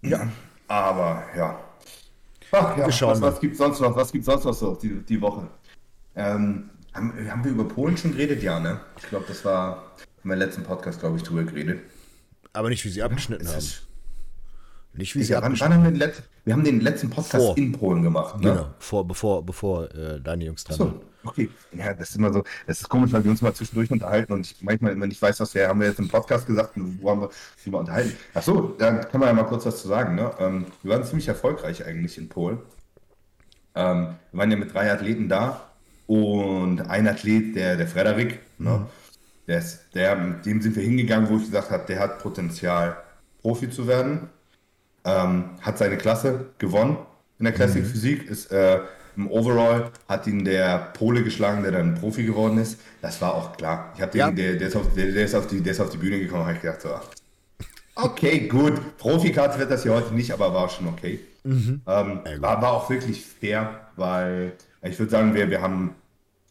Ja. Aber ja. Ach, ja was, was gibt sonst noch? Was gibt sonst noch so die, die Woche? Ähm, haben, haben wir über Polen schon geredet? Ja, ne? Ich glaube, das war in meinem letzten Podcast, glaube ich, drüber geredet. Aber nicht, wie sie abgeschnitten ja, haben. Nicht, wie sie wann, abgeschnitten haben. Wir, wir, haben den letzten Podcast vor. in Polen gemacht. Ne? Genau, vor, bevor, bevor äh, deine Jungs dran so, Okay, ja, das ist immer so, das ist komisch, weil wir uns mal zwischendurch unterhalten und ich manchmal immer nicht weiß, was wir haben wir jetzt im Podcast gesagt und wo haben wir uns mal unterhalten. Achso, da kann man ja mal kurz was zu sagen. Ne? Ähm, wir waren ziemlich erfolgreich eigentlich in Polen. Ähm, wir waren ja mit drei Athleten da und ein Athlet, der, der Frederik, ne, mhm. der, ist, der, mit dem sind wir hingegangen, wo ich gesagt habe, der hat Potenzial, Profi zu werden. Ähm, hat seine Klasse gewonnen in der Classic mhm. Physik, ist äh, im Overall, hat ihn der Pole geschlagen, der dann Profi geworden ist. Das war auch klar. Ich habe den, ja. der, der, ist auf, der, der, ist auf die, der ist auf die Bühne gekommen, habe ich gedacht, so, okay, gut. Profikarte wird das hier heute nicht, aber war schon okay. Mhm. Ähm, war, war auch wirklich fair, weil ich würde sagen, wir, wir haben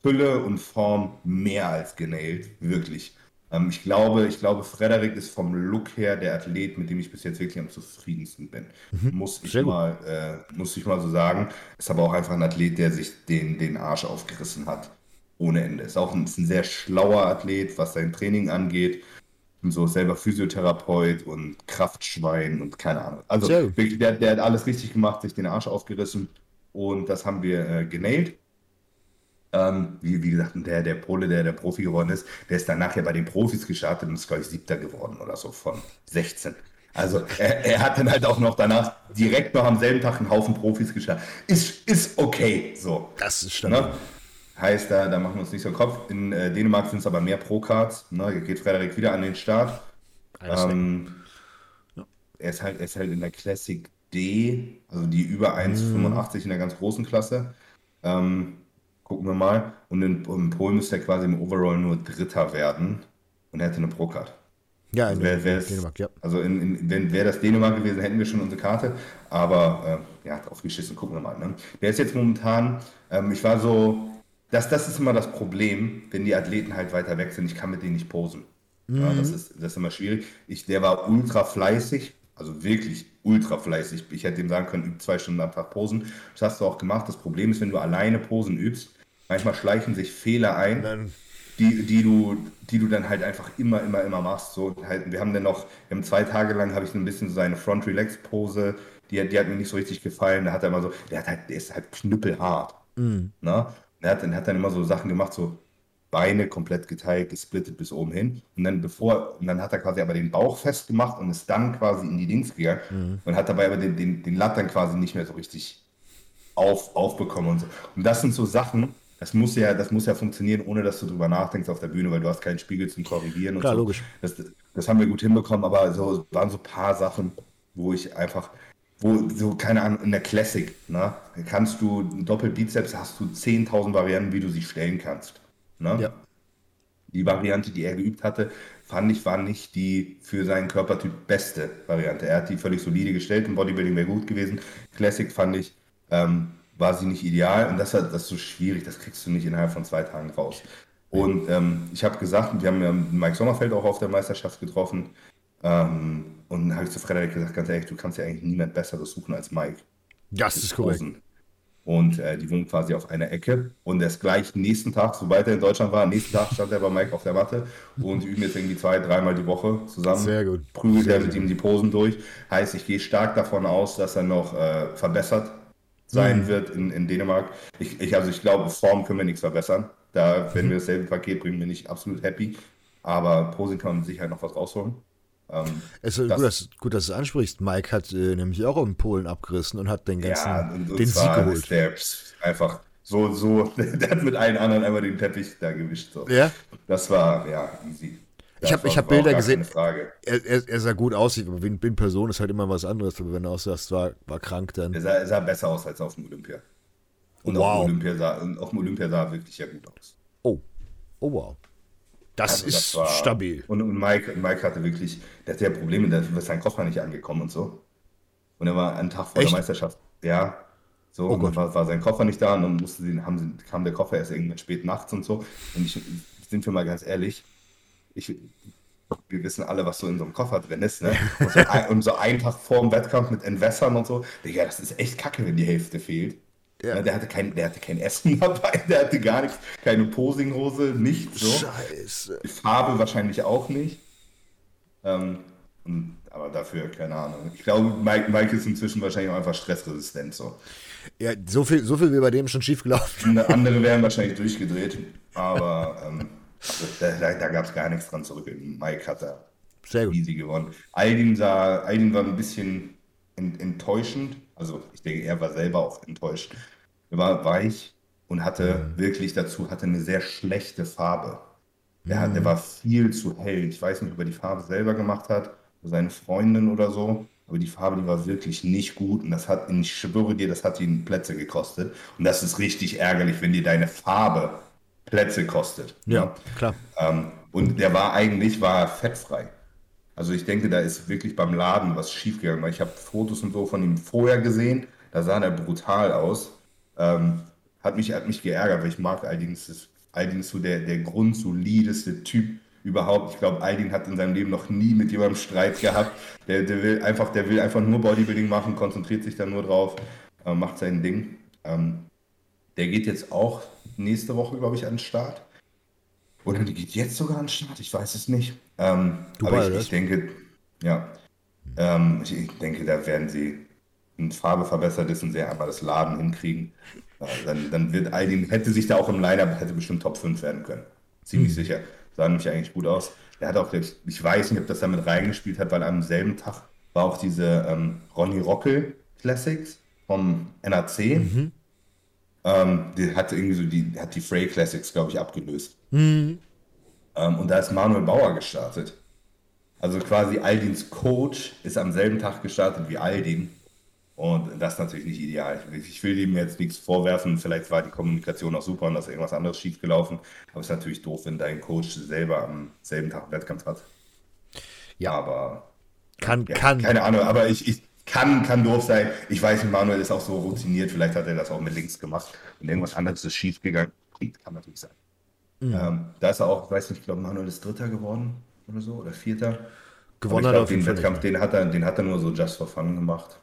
Fülle und Form mehr als genäht, wirklich. Ähm, ich, glaube, ich glaube, Frederik ist vom Look her der Athlet, mit dem ich bis jetzt wirklich am zufriedensten bin. Mhm. Muss, ich mal, äh, muss ich mal so sagen. Ist aber auch einfach ein Athlet, der sich den, den Arsch aufgerissen hat. Ohne Ende. Ist auch ein, ist ein sehr schlauer Athlet, was sein Training angeht. Und so selber Physiotherapeut und Kraftschwein und keine Ahnung. Also wirklich, der, der hat alles richtig gemacht, sich den Arsch aufgerissen. Und das haben wir äh, genäht. Ähm, wie, wie gesagt, der, der Pole, der der Profi geworden ist, der ist dann nachher bei den Profis gestartet und ist, glaube ich, siebter geworden oder so von 16. Also er, er, hat dann halt auch noch danach direkt noch am selben Tag einen Haufen Profis gestartet. Ist, ist okay so. Das ist stabil. Ne? Heißt, da, da machen wir uns nicht so einen Kopf. In äh, Dänemark sind es aber mehr Pro-Cards. Ne? Hier geht Frederik wieder an den Start. Ähm, ja. er, ist halt, er ist halt in der Classic D, also die über 1,85 mhm. in der ganz großen Klasse. Ähm, gucken wir mal. Und in, in, Polen müsste er quasi im Overall nur Dritter werden und er hätte eine Pro-Card. Ja, also in, wär, Dänemark, ja. Also in, in, wenn wäre das Dänemark gewesen, hätten wir schon unsere Karte. Aber äh, ja, drauf geschissen, gucken wir mal. Ne? Der ist jetzt momentan, ähm, ich war so, das, das ist immer das Problem, wenn die Athleten halt weiter weg sind. Ich kann mit denen nicht posen. Mhm. Ja, das, ist, das ist immer schwierig. Ich, der war ultra fleißig, also wirklich ultra fleißig. Ich hätte ihm sagen können, üb zwei Stunden am Tag Posen. Das hast du auch gemacht. Das Problem ist, wenn du alleine Posen übst, manchmal schleichen sich Fehler ein, Dann, die, die, du, die du dann halt einfach immer, immer, immer machst. So, halt, wir haben dann noch, wir haben zwei Tage lang, habe ich so ein bisschen so seine Front-Relax-Pose, die, hat- die hat mir nicht so richtig gefallen. Da hat er immer so, der, hat halt, der ist halt knüppelhart. Ne? Der hat, dann hat dann immer so Sachen gemacht, so Beine komplett geteilt, gesplittet bis oben hin. Und dann bevor, und dann hat er quasi aber den Bauch festgemacht und ist dann quasi in die Dings gegangen und hat dabei aber den, den, den Latt dann quasi nicht mehr so richtig auf, aufbekommen und so. Und das sind so Sachen, das muss ja, das muss ja funktionieren, ohne dass du drüber nachdenkst auf der Bühne, weil du hast keinen Spiegel zum Korrigieren und Klar, so. logisch. Das, das haben wir gut hinbekommen, aber so waren so ein paar Sachen, wo ich einfach, wo so, keine Ahnung, in der Classic, ne, kannst du einen Doppelbizeps, hast du 10.000 Varianten, wie du sie stellen kannst. Ne? ja. Die Variante, die er geübt hatte, fand ich, war nicht die für seinen Körpertyp beste Variante. Er hat die völlig solide gestellt, im Bodybuilding wäre gut gewesen. Classic fand ich, ähm, war sie nicht ideal und das, hat- das ist so schwierig, das kriegst du nicht innerhalb von zwei Tagen raus. Und ähm, ich habe gesagt, wir haben ja Mike Sommerfeld auch auf der Meisterschaft getroffen. Ähm, und dann habe ich zu Frederik gesagt, ganz ehrlich, du kannst ja eigentlich niemand Besseres suchen als Mike. Das ist korrekt. Und äh, die wohnen quasi auf einer Ecke. Und erst gleich nächsten Tag, sobald er in Deutschland war, nächsten Tag stand er bei Mike auf der Matte und üben jetzt irgendwie zwei, dreimal die Woche zusammen. Sehr gut. Prügelt er mit ihm die Posen durch. Heißt, ich gehe stark davon aus, dass er noch äh, verbessert sein wird in, in Dänemark. Ich, ich, also ich glaube, Form können wir nichts verbessern. Da, wenn wir dasselbe Paket bringen, bin ich absolut happy. Aber Posing kann man sicher noch was rausholen. Ähm, Es ist Das- gut, dass, gut, dass du es ansprichst. Mike hat äh, nämlich auch in Polen abgerissen und hat den ganzen Ja, und, und den Sieg geholt. der einfach so, so, der hat mit allen anderen einmal den Teppich da gewischt. So. Ja? Das war, ja, easy. Ich Das hab- Bilder gesehen. Er, er, er sah gut aus, aber in, in Person ist halt immer was anderes. Aber wenn du auch sagst, war, war krank, Er dann. sah, er sah besser aus als auf dem Olympia. Und Wow. auf, dem Olympia sah, auf dem Olympia sah er wirklich ja gut aus. Oh. Oh wow. Das Also ist war- stabil. Und, und Mike, Mike hatte wirklich, der hatte ja Probleme, da ist sein Koffer nicht angekommen und so. Und er war einen Tag vor Echt? der Meisterschaft. Ja. So, Oh und war, war sein Koffer nicht da und dann musste sie, haben sie, kam der Koffer erst irgendwann spät nachts und so. Und ich, sind wir mal ganz ehrlich, ich, wir wissen alle, was so in so einem Koffer drin ist, ne? Und so, ein, und so einen Tag vor dem Wettkampf mit Entwässern und so. Digga, das ist echt kacke, wenn die Hälfte fehlt. Ja. Ne, Der, hatte kein, der hatte kein Essen dabei, der hatte gar nichts, keine Posinghose, nichts so. Scheiße. Die Farbe wahrscheinlich auch nicht. Ähm, aber dafür, keine Ahnung. Ich glaube, Mike, Mike ist inzwischen wahrscheinlich auch einfach stressresistent. So. Ja, so viel, so viel wie bei dem schon schief gelaufen. Und Andere wären wahrscheinlich durchgedreht, aber ähm, also, da, da, da gab es gar nichts dran zurück. Mike hat da Sehr gut. easy gewonnen. Aldin, sah, Aldin war ein bisschen en- enttäuschend. Also ich denke, er war selber auch enttäuscht. Er war weich und hatte wirklich dazu hatte eine sehr schlechte Farbe. Der, hat, der war viel zu hell. Ich weiß nicht, ob er die Farbe selber gemacht hat, oder seine Freundin oder so. Aber die Farbe, die war wirklich nicht gut. Und das hat, ich schwöre dir, das hat ihn Plätze gekostet. Und das ist richtig ärgerlich, wenn dir deine Farbe Plätze kostet. Ja, klar. Ähm, und der war eigentlich war fettfrei. Also ich denke, da ist wirklich beim Laden was schiefgegangen, weil ich habe Fotos und so von ihm vorher gesehen, da sah er brutal aus. Ähm, hat, mich, hat mich geärgert, weil ich mag Aldin, das ist Aldin ist so der, der grundsolideste Typ überhaupt. Ich glaube, Aldin hat in seinem Leben noch nie mit jemandem Streit gehabt. Der, der, will einfach, der will einfach nur Bodybuilding machen, konzentriert sich dann nur drauf, äh, macht sein Ding. Ähm, der geht jetzt auch nächste Woche, glaube ich, an den Start. Oder die geht jetzt sogar an den Start, ich weiß es nicht. Ähm, aber ich, ich denke, ja, ähm, ich, ich denke, da werden sie, wenn Farbe verbessert ist und sie einmal das Laden hinkriegen, äh, dann, dann wird Aldin, hätte sich da auch im Line-Up, hätte bestimmt Top 5 werden können. Ziemlich sicher. Sah nämlich eigentlich gut aus. Er hat auch, ich weiß nicht, ob das da mit reingespielt hat, weil am selben Tag war auch diese ähm, Ronny Rockel Classics vom NAC. Ähm, die hat irgendwie so die, hat die Frey Classics, glaube ich, abgelöst. Ähm, und da ist Manuel Bauer gestartet. Also quasi Aldins Coach ist am selben Tag gestartet wie Aldin. Und das ist natürlich nicht ideal. Ich will ihm jetzt nichts vorwerfen. Vielleicht war die Kommunikation auch super und da ist irgendwas anderes schiefgelaufen. Aber es ist natürlich doof, wenn dein Coach selber am selben Tag einen Wettkampf hat. Ja. Aber Kann, ja, kann. keine Ahnung, aber ich, ich kann, kann doof sein. Ich weiß Manuel ist auch so routiniert, vielleicht hat er das auch mit links gemacht und irgendwas anderes ist schief gegangen. Kann natürlich sein. Ähm, da ist er auch, ich weiß nicht, ich glaube, Manuel ist Dritter geworden oder so oder Vierter. gewonnen hat. Glaub, den Wettkampf, den hat, er, den hat er nur so just for fun gemacht.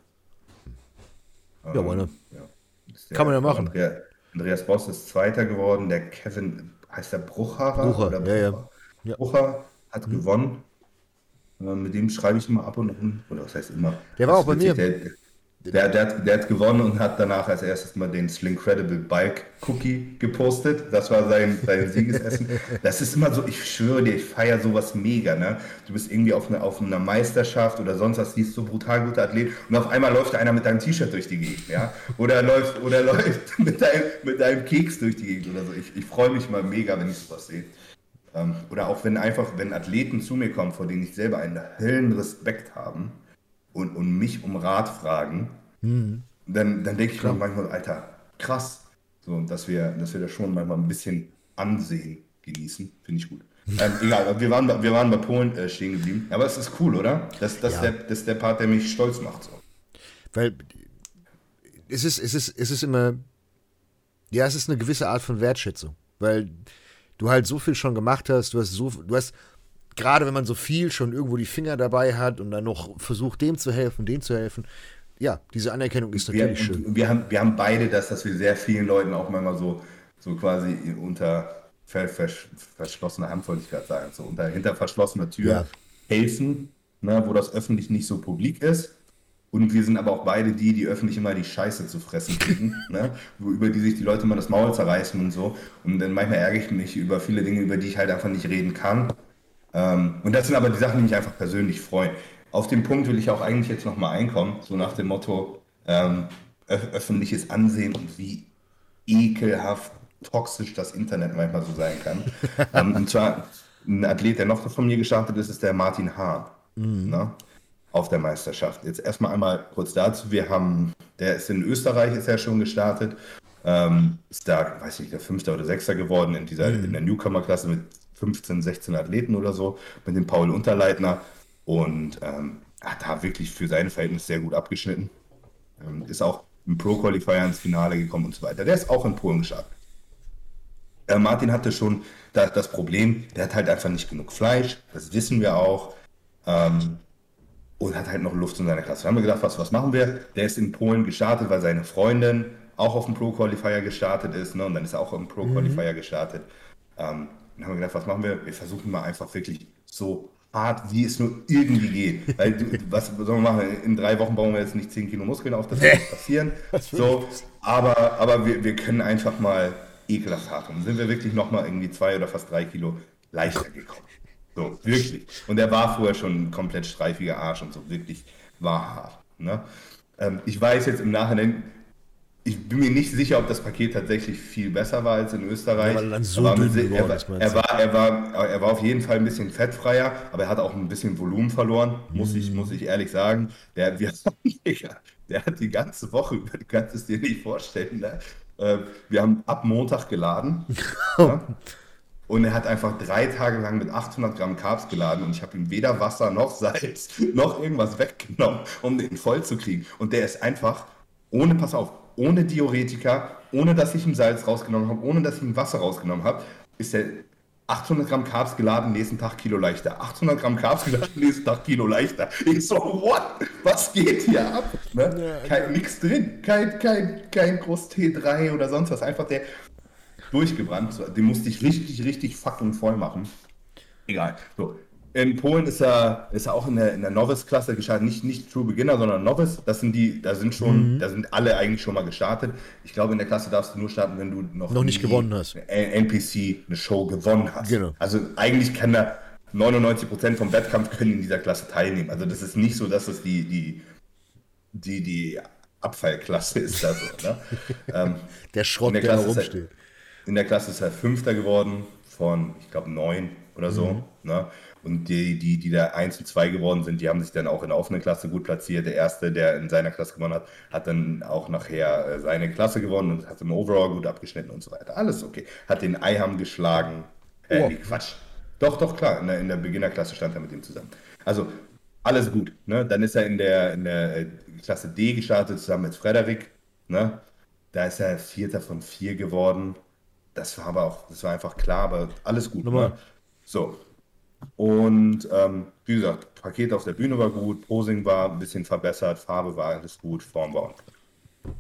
Ja, ähm, ja. Kann man ja machen. Andrea, Andreas Boss ist Zweiter geworden. Der Kevin, heißt der Bruchharer? Brucher, Brucher? Ja, ja. ja. Brucher hat mhm. gewonnen. Mit dem schreibe ich immer ab und an. Oder was heißt immer? Der war auch bei mir. Der, der, der, hat, der hat gewonnen und hat danach als erstes mal den Slincredible Bike Cookie gepostet. Das war sein, sein Siegesessen. Das ist immer so, ich schwöre dir, ich feiere sowas mega. Ne? Du bist irgendwie auf, eine, auf einer Meisterschaft oder sonst was, siehst so brutal guter Athlet und auf einmal läuft einer mit deinem T-Shirt durch die Gegend. Ja? Oder läuft, oder läuft mit, deinem, mit deinem Keks durch die Gegend oder so. Ich, ich freue mich mal mega, wenn ich sowas sehe. Ähm, oder auch wenn einfach, wenn Athleten zu mir kommen, vor denen ich selber einen Höllenrespekt habe und, und mich um Rat fragen, mhm. dann, dann denke ich mir manchmal, Alter, krass, so, dass wir, dass wir da schon manchmal ein bisschen Ansehen genießen, finde ich gut. ähm, egal, wir waren, wir waren bei Polen äh, stehen geblieben. Aber es ist cool, oder? Das, das, ja. der, das ist der Part, der mich stolz macht. So. Weil es ist, es, ist, es ist immer, ja, es ist eine gewisse Art von Wertschätzung. Weil du halt so viel schon gemacht hast, du hast so, du hast gerade wenn man so viel schon irgendwo die Finger dabei hat und dann noch versucht, dem zu helfen, dem zu helfen, ja, diese Anerkennung ist natürlich wir, schön. Wir haben, wir haben beide das, dass wir sehr vielen Leuten auch manchmal so, so quasi unter vers verschlossener Hand, wollte ich gerade sagen, so unter hinter verschlossener Tür ja. helfen, ne, wo das öffentlich nicht so publik ist. Und wir sind aber auch beide die, die öffentlich immer die Scheiße zu fressen kriegen, ne? Über die sich die Leute immer das Maul zerreißen und so. Und dann manchmal ärgere ich mich über viele Dinge, über die ich halt einfach nicht reden kann. Ähm, und das sind aber die Sachen, die mich einfach persönlich freuen. Auf den Punkt will ich auch eigentlich jetzt nochmal einkommen, so nach dem Motto ähm, öffentliches Ansehen und wie ekelhaft toxisch das Internet manchmal so sein kann. ähm, und zwar ein Athlet, der noch von mir gestartet ist, ist der Martin Hahn. Mhm. Ne? Auf der Meisterschaft. Jetzt erstmal einmal kurz dazu. Wir haben, der ist in Österreich, ist ja schon gestartet. Ähm, ist da, weiß ich, der Fünfter oder Sechster geworden in dieser, mhm. in der Newcomer-Klasse mit 15, 16 Athleten oder so, mit dem Paul Unterleitner und ähm, hat da wirklich für seine Verhältnisse sehr gut abgeschnitten. Ähm, ist auch im Pro-Qualifier ins Finale gekommen und so weiter. Der ist auch in Polen gestartet. Äh, Martin hatte schon da, das Problem, der hat halt einfach nicht genug Fleisch, das wissen wir auch. Ähm, und hat halt noch Luft in seiner Klasse. Da haben wir gedacht, was, was machen wir? Der ist in Polen gestartet, weil seine Freundin auch auf dem Pro-Qualifier gestartet ist. Ne? Und dann ist er auch im Pro-Qualifier mhm. gestartet. Ähm, dann haben wir gedacht, was machen wir? Wir versuchen mal einfach wirklich so hart, wie es nur irgendwie geht. Weil, was sollen wir machen? In drei Wochen bauen wir jetzt nicht 10 Kilo Muskeln auf, das wird passieren. so, aber aber wir, wir können einfach mal ekelhaft hart. Und sind wir wirklich nochmal irgendwie zwei oder fast drei Kilo leichter gekommen. So, wirklich. Und er war vorher schon ein komplett streifiger Arsch und so, wirklich war hart. Ne? Ähm, ich weiß jetzt im Nachhinein, ich bin mir nicht sicher, ob das Paket tatsächlich viel besser war als in Österreich. Ja, dann so er, war, er, war, er, war, er, war, er war auf jeden Fall ein bisschen fettfreier, aber er hat auch ein bisschen Volumen verloren, muss, mm. ich, muss ich ehrlich sagen. Der, wir, der hat die ganze Woche über, du kannst es dir nicht vorstellen, ne? Äh, wir haben ab Montag geladen. ja? Und er hat einfach drei Tage lang mit 800 Gramm Carbs geladen und ich habe ihm weder Wasser noch Salz noch irgendwas weggenommen, um den voll zu kriegen. Und der ist einfach ohne, pass auf, ohne Diuretika, ohne dass ich ihm Salz rausgenommen habe, ohne dass ich ihm Wasser rausgenommen habe, ist er 800 Gramm Carbs geladen, nächsten Tag Kilo leichter. 800 Gramm Carbs geladen, nächsten Tag Kilo leichter. Ich so, what? Was geht hier ab? Ne? Ja, kein, ja. Nix drin. Kein, kein, kein Groß T3 oder sonst was. Einfach der durchgebrannt. Den musste ich richtig, richtig fucking voll machen. Egal. So, in Polen ist er, ist er auch in der, in der Novice-Klasse gestartet, nicht, nicht True Beginner, sondern Novice. Das sind die, da sind schon, mhm. da sind alle eigentlich schon mal gestartet. Ich glaube, in der Klasse darfst du nur starten, wenn du noch, noch nicht gewonnen hast. NPC eine Show gewonnen hast. Genau. Also eigentlich kann da 99% vom Wettkampf können in dieser Klasse teilnehmen. Also das ist nicht so, dass es die, die, die, die Abfallklasse ist da so. Ne? ähm, der Schrott, der, der rumsteht. In der Klasse ist er Fünfter geworden von, ich glaube, neun oder so. Mhm. Ne? Und die, die, die da 1 und 2 geworden sind, die haben sich dann auch in der offenen Klasse gut platziert. Der erste, der in seiner Klasse gewonnen hat, hat dann auch nachher äh, seine Klasse gewonnen und hat im Overall gut abgeschnitten und so weiter. Alles okay. Hat den Eiham geschlagen. Äh, oh. nee, Quatsch. Doch, doch, klar. In der, in der Beginnerklasse stand er mit ihm zusammen. Also, alles gut. Ne? Dann ist er in der, in der äh, Klasse D gestartet, zusammen mit Frederik. Ne? Da ist er Vierter von vier geworden. Das war aber auch, das war einfach klar, aber alles gut. Ne? So, Und ähm, wie gesagt, Paket auf der Bühne war gut, Posing war ein bisschen verbessert, Farbe war alles gut, Form war ordentlich.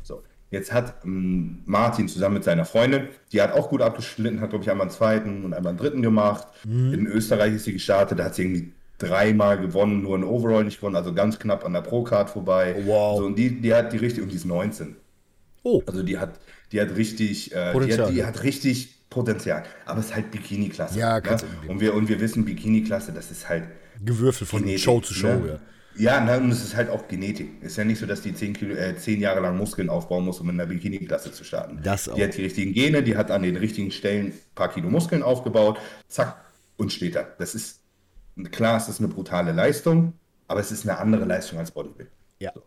So, jetzt hat ähm, Martin zusammen mit seiner Freundin, die hat auch gut abgeschnitten, hat glaube ich einmal einen zweiten und einmal einen dritten gemacht. Mhm. In Österreich ist sie gestartet, da hat sie irgendwie dreimal gewonnen, nur ein Overall nicht gewonnen, also ganz knapp an der Pro-Card vorbei. Oh, wow. So, und die, die hat die richtig, und die ist 19. Oh. Also die hat, die hat richtig, äh, die, hat, die hat richtig Potenzial. Aber es ist halt Bikini-Klasse. Ja, ne? und, wir, und wir wissen, Bikini-Klasse, das ist halt. Gewürfel von Genetik, Show zu Show, ne? ja. Ja, ne, und es ist halt auch Genetik. Ist ja nicht so, dass die zehn, Kilo, äh, zehn Jahre lang Muskeln aufbauen muss, um in der Bikini-Klasse zu starten. Das auch. Die hat die richtigen Gene, die hat an den richtigen Stellen ein paar Kilo Muskeln aufgebaut, zack, und steht da. Das ist, klar, es ist eine brutale Leistung, aber es ist eine andere Leistung als Bodybuilding. Ja. So.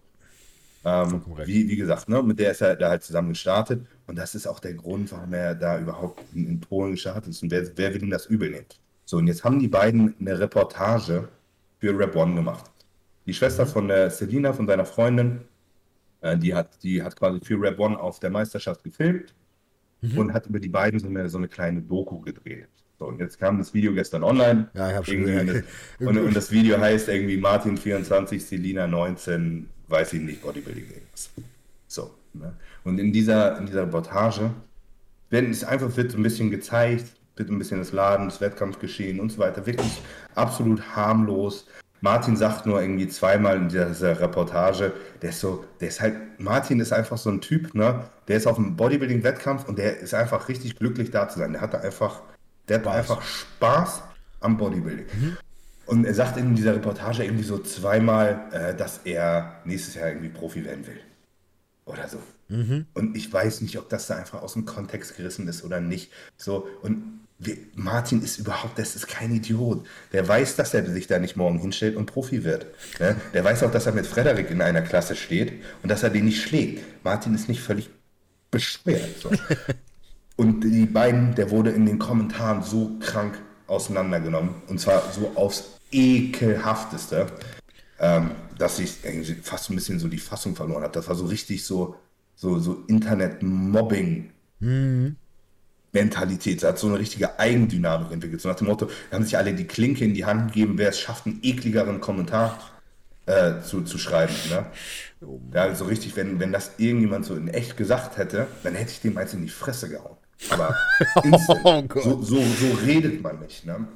Ähm, wie, wie gesagt, ne, mit der ist er da halt zusammen gestartet und das ist auch der Grund, warum er da überhaupt in, in Polen gestartet ist und wer, wer will ihm das übel nehmen. So, und jetzt haben die beiden eine Reportage für Rap One gemacht. Die Schwester von der Selina, von seiner Freundin, äh, die, hat, die hat quasi für Rap One auf der Meisterschaft gefilmt mhm. und hat über die beiden so eine, so eine kleine Doku gedreht. So, und jetzt kam das Video gestern online. Ja, ich habe schon gesehen. Und, und, das Video heißt irgendwie Martin 24, Selina 19, weiß ich nicht, Bodybuilding irgendwas. So. Ne? Und in dieser, in dieser Reportage werden es einfach wird ein bisschen gezeigt, wird ein bisschen das Laden, das Wettkampfgeschehen und so weiter. Wirklich absolut harmlos. Martin sagt nur irgendwie zweimal in dieser Reportage, der ist so, der ist halt, Martin ist einfach so ein Typ, ne? Der ist auf einem Bodybuilding-Wettkampf und der ist einfach richtig glücklich da zu sein. Der hatte einfach, der hat einfach Spaß am Bodybuilding. Mhm. Und er sagt in dieser Reportage irgendwie so zweimal, äh, dass er nächstes Jahr irgendwie Profi werden will. Oder so. Mhm. Und ich weiß nicht, ob das da einfach aus dem Kontext gerissen ist oder nicht. So, und wir, Martin ist überhaupt, das ist kein Idiot. Der weiß, dass er sich da nicht morgen hinstellt und Profi wird. Ne? Der weiß auch, dass er mit Frederik in einer Klasse steht und dass er den nicht schlägt. Martin ist nicht völlig beschwert. So. und die beiden, der wurde in den Kommentaren so krank auseinandergenommen. Und zwar so aufs ekelhafteste, ähm, dass ich fast ein bisschen so die Fassung verloren habe. Das war so richtig so, so, so Internet-Mobbing. Mhm. Mentalität, hat so eine richtige Eigendynamik entwickelt. So nach dem Motto, da haben sich alle die Klinke in die Hand gegeben, wer es schafft, einen ekligeren Kommentar äh, zu, zu schreiben. Ne? Oh ja, also richtig, wenn, wenn das irgendjemand so in echt gesagt hätte, dann hätte ich dem eins in die Fresse gehauen. Aber instant, oh so, so, so redet man nicht. Ne?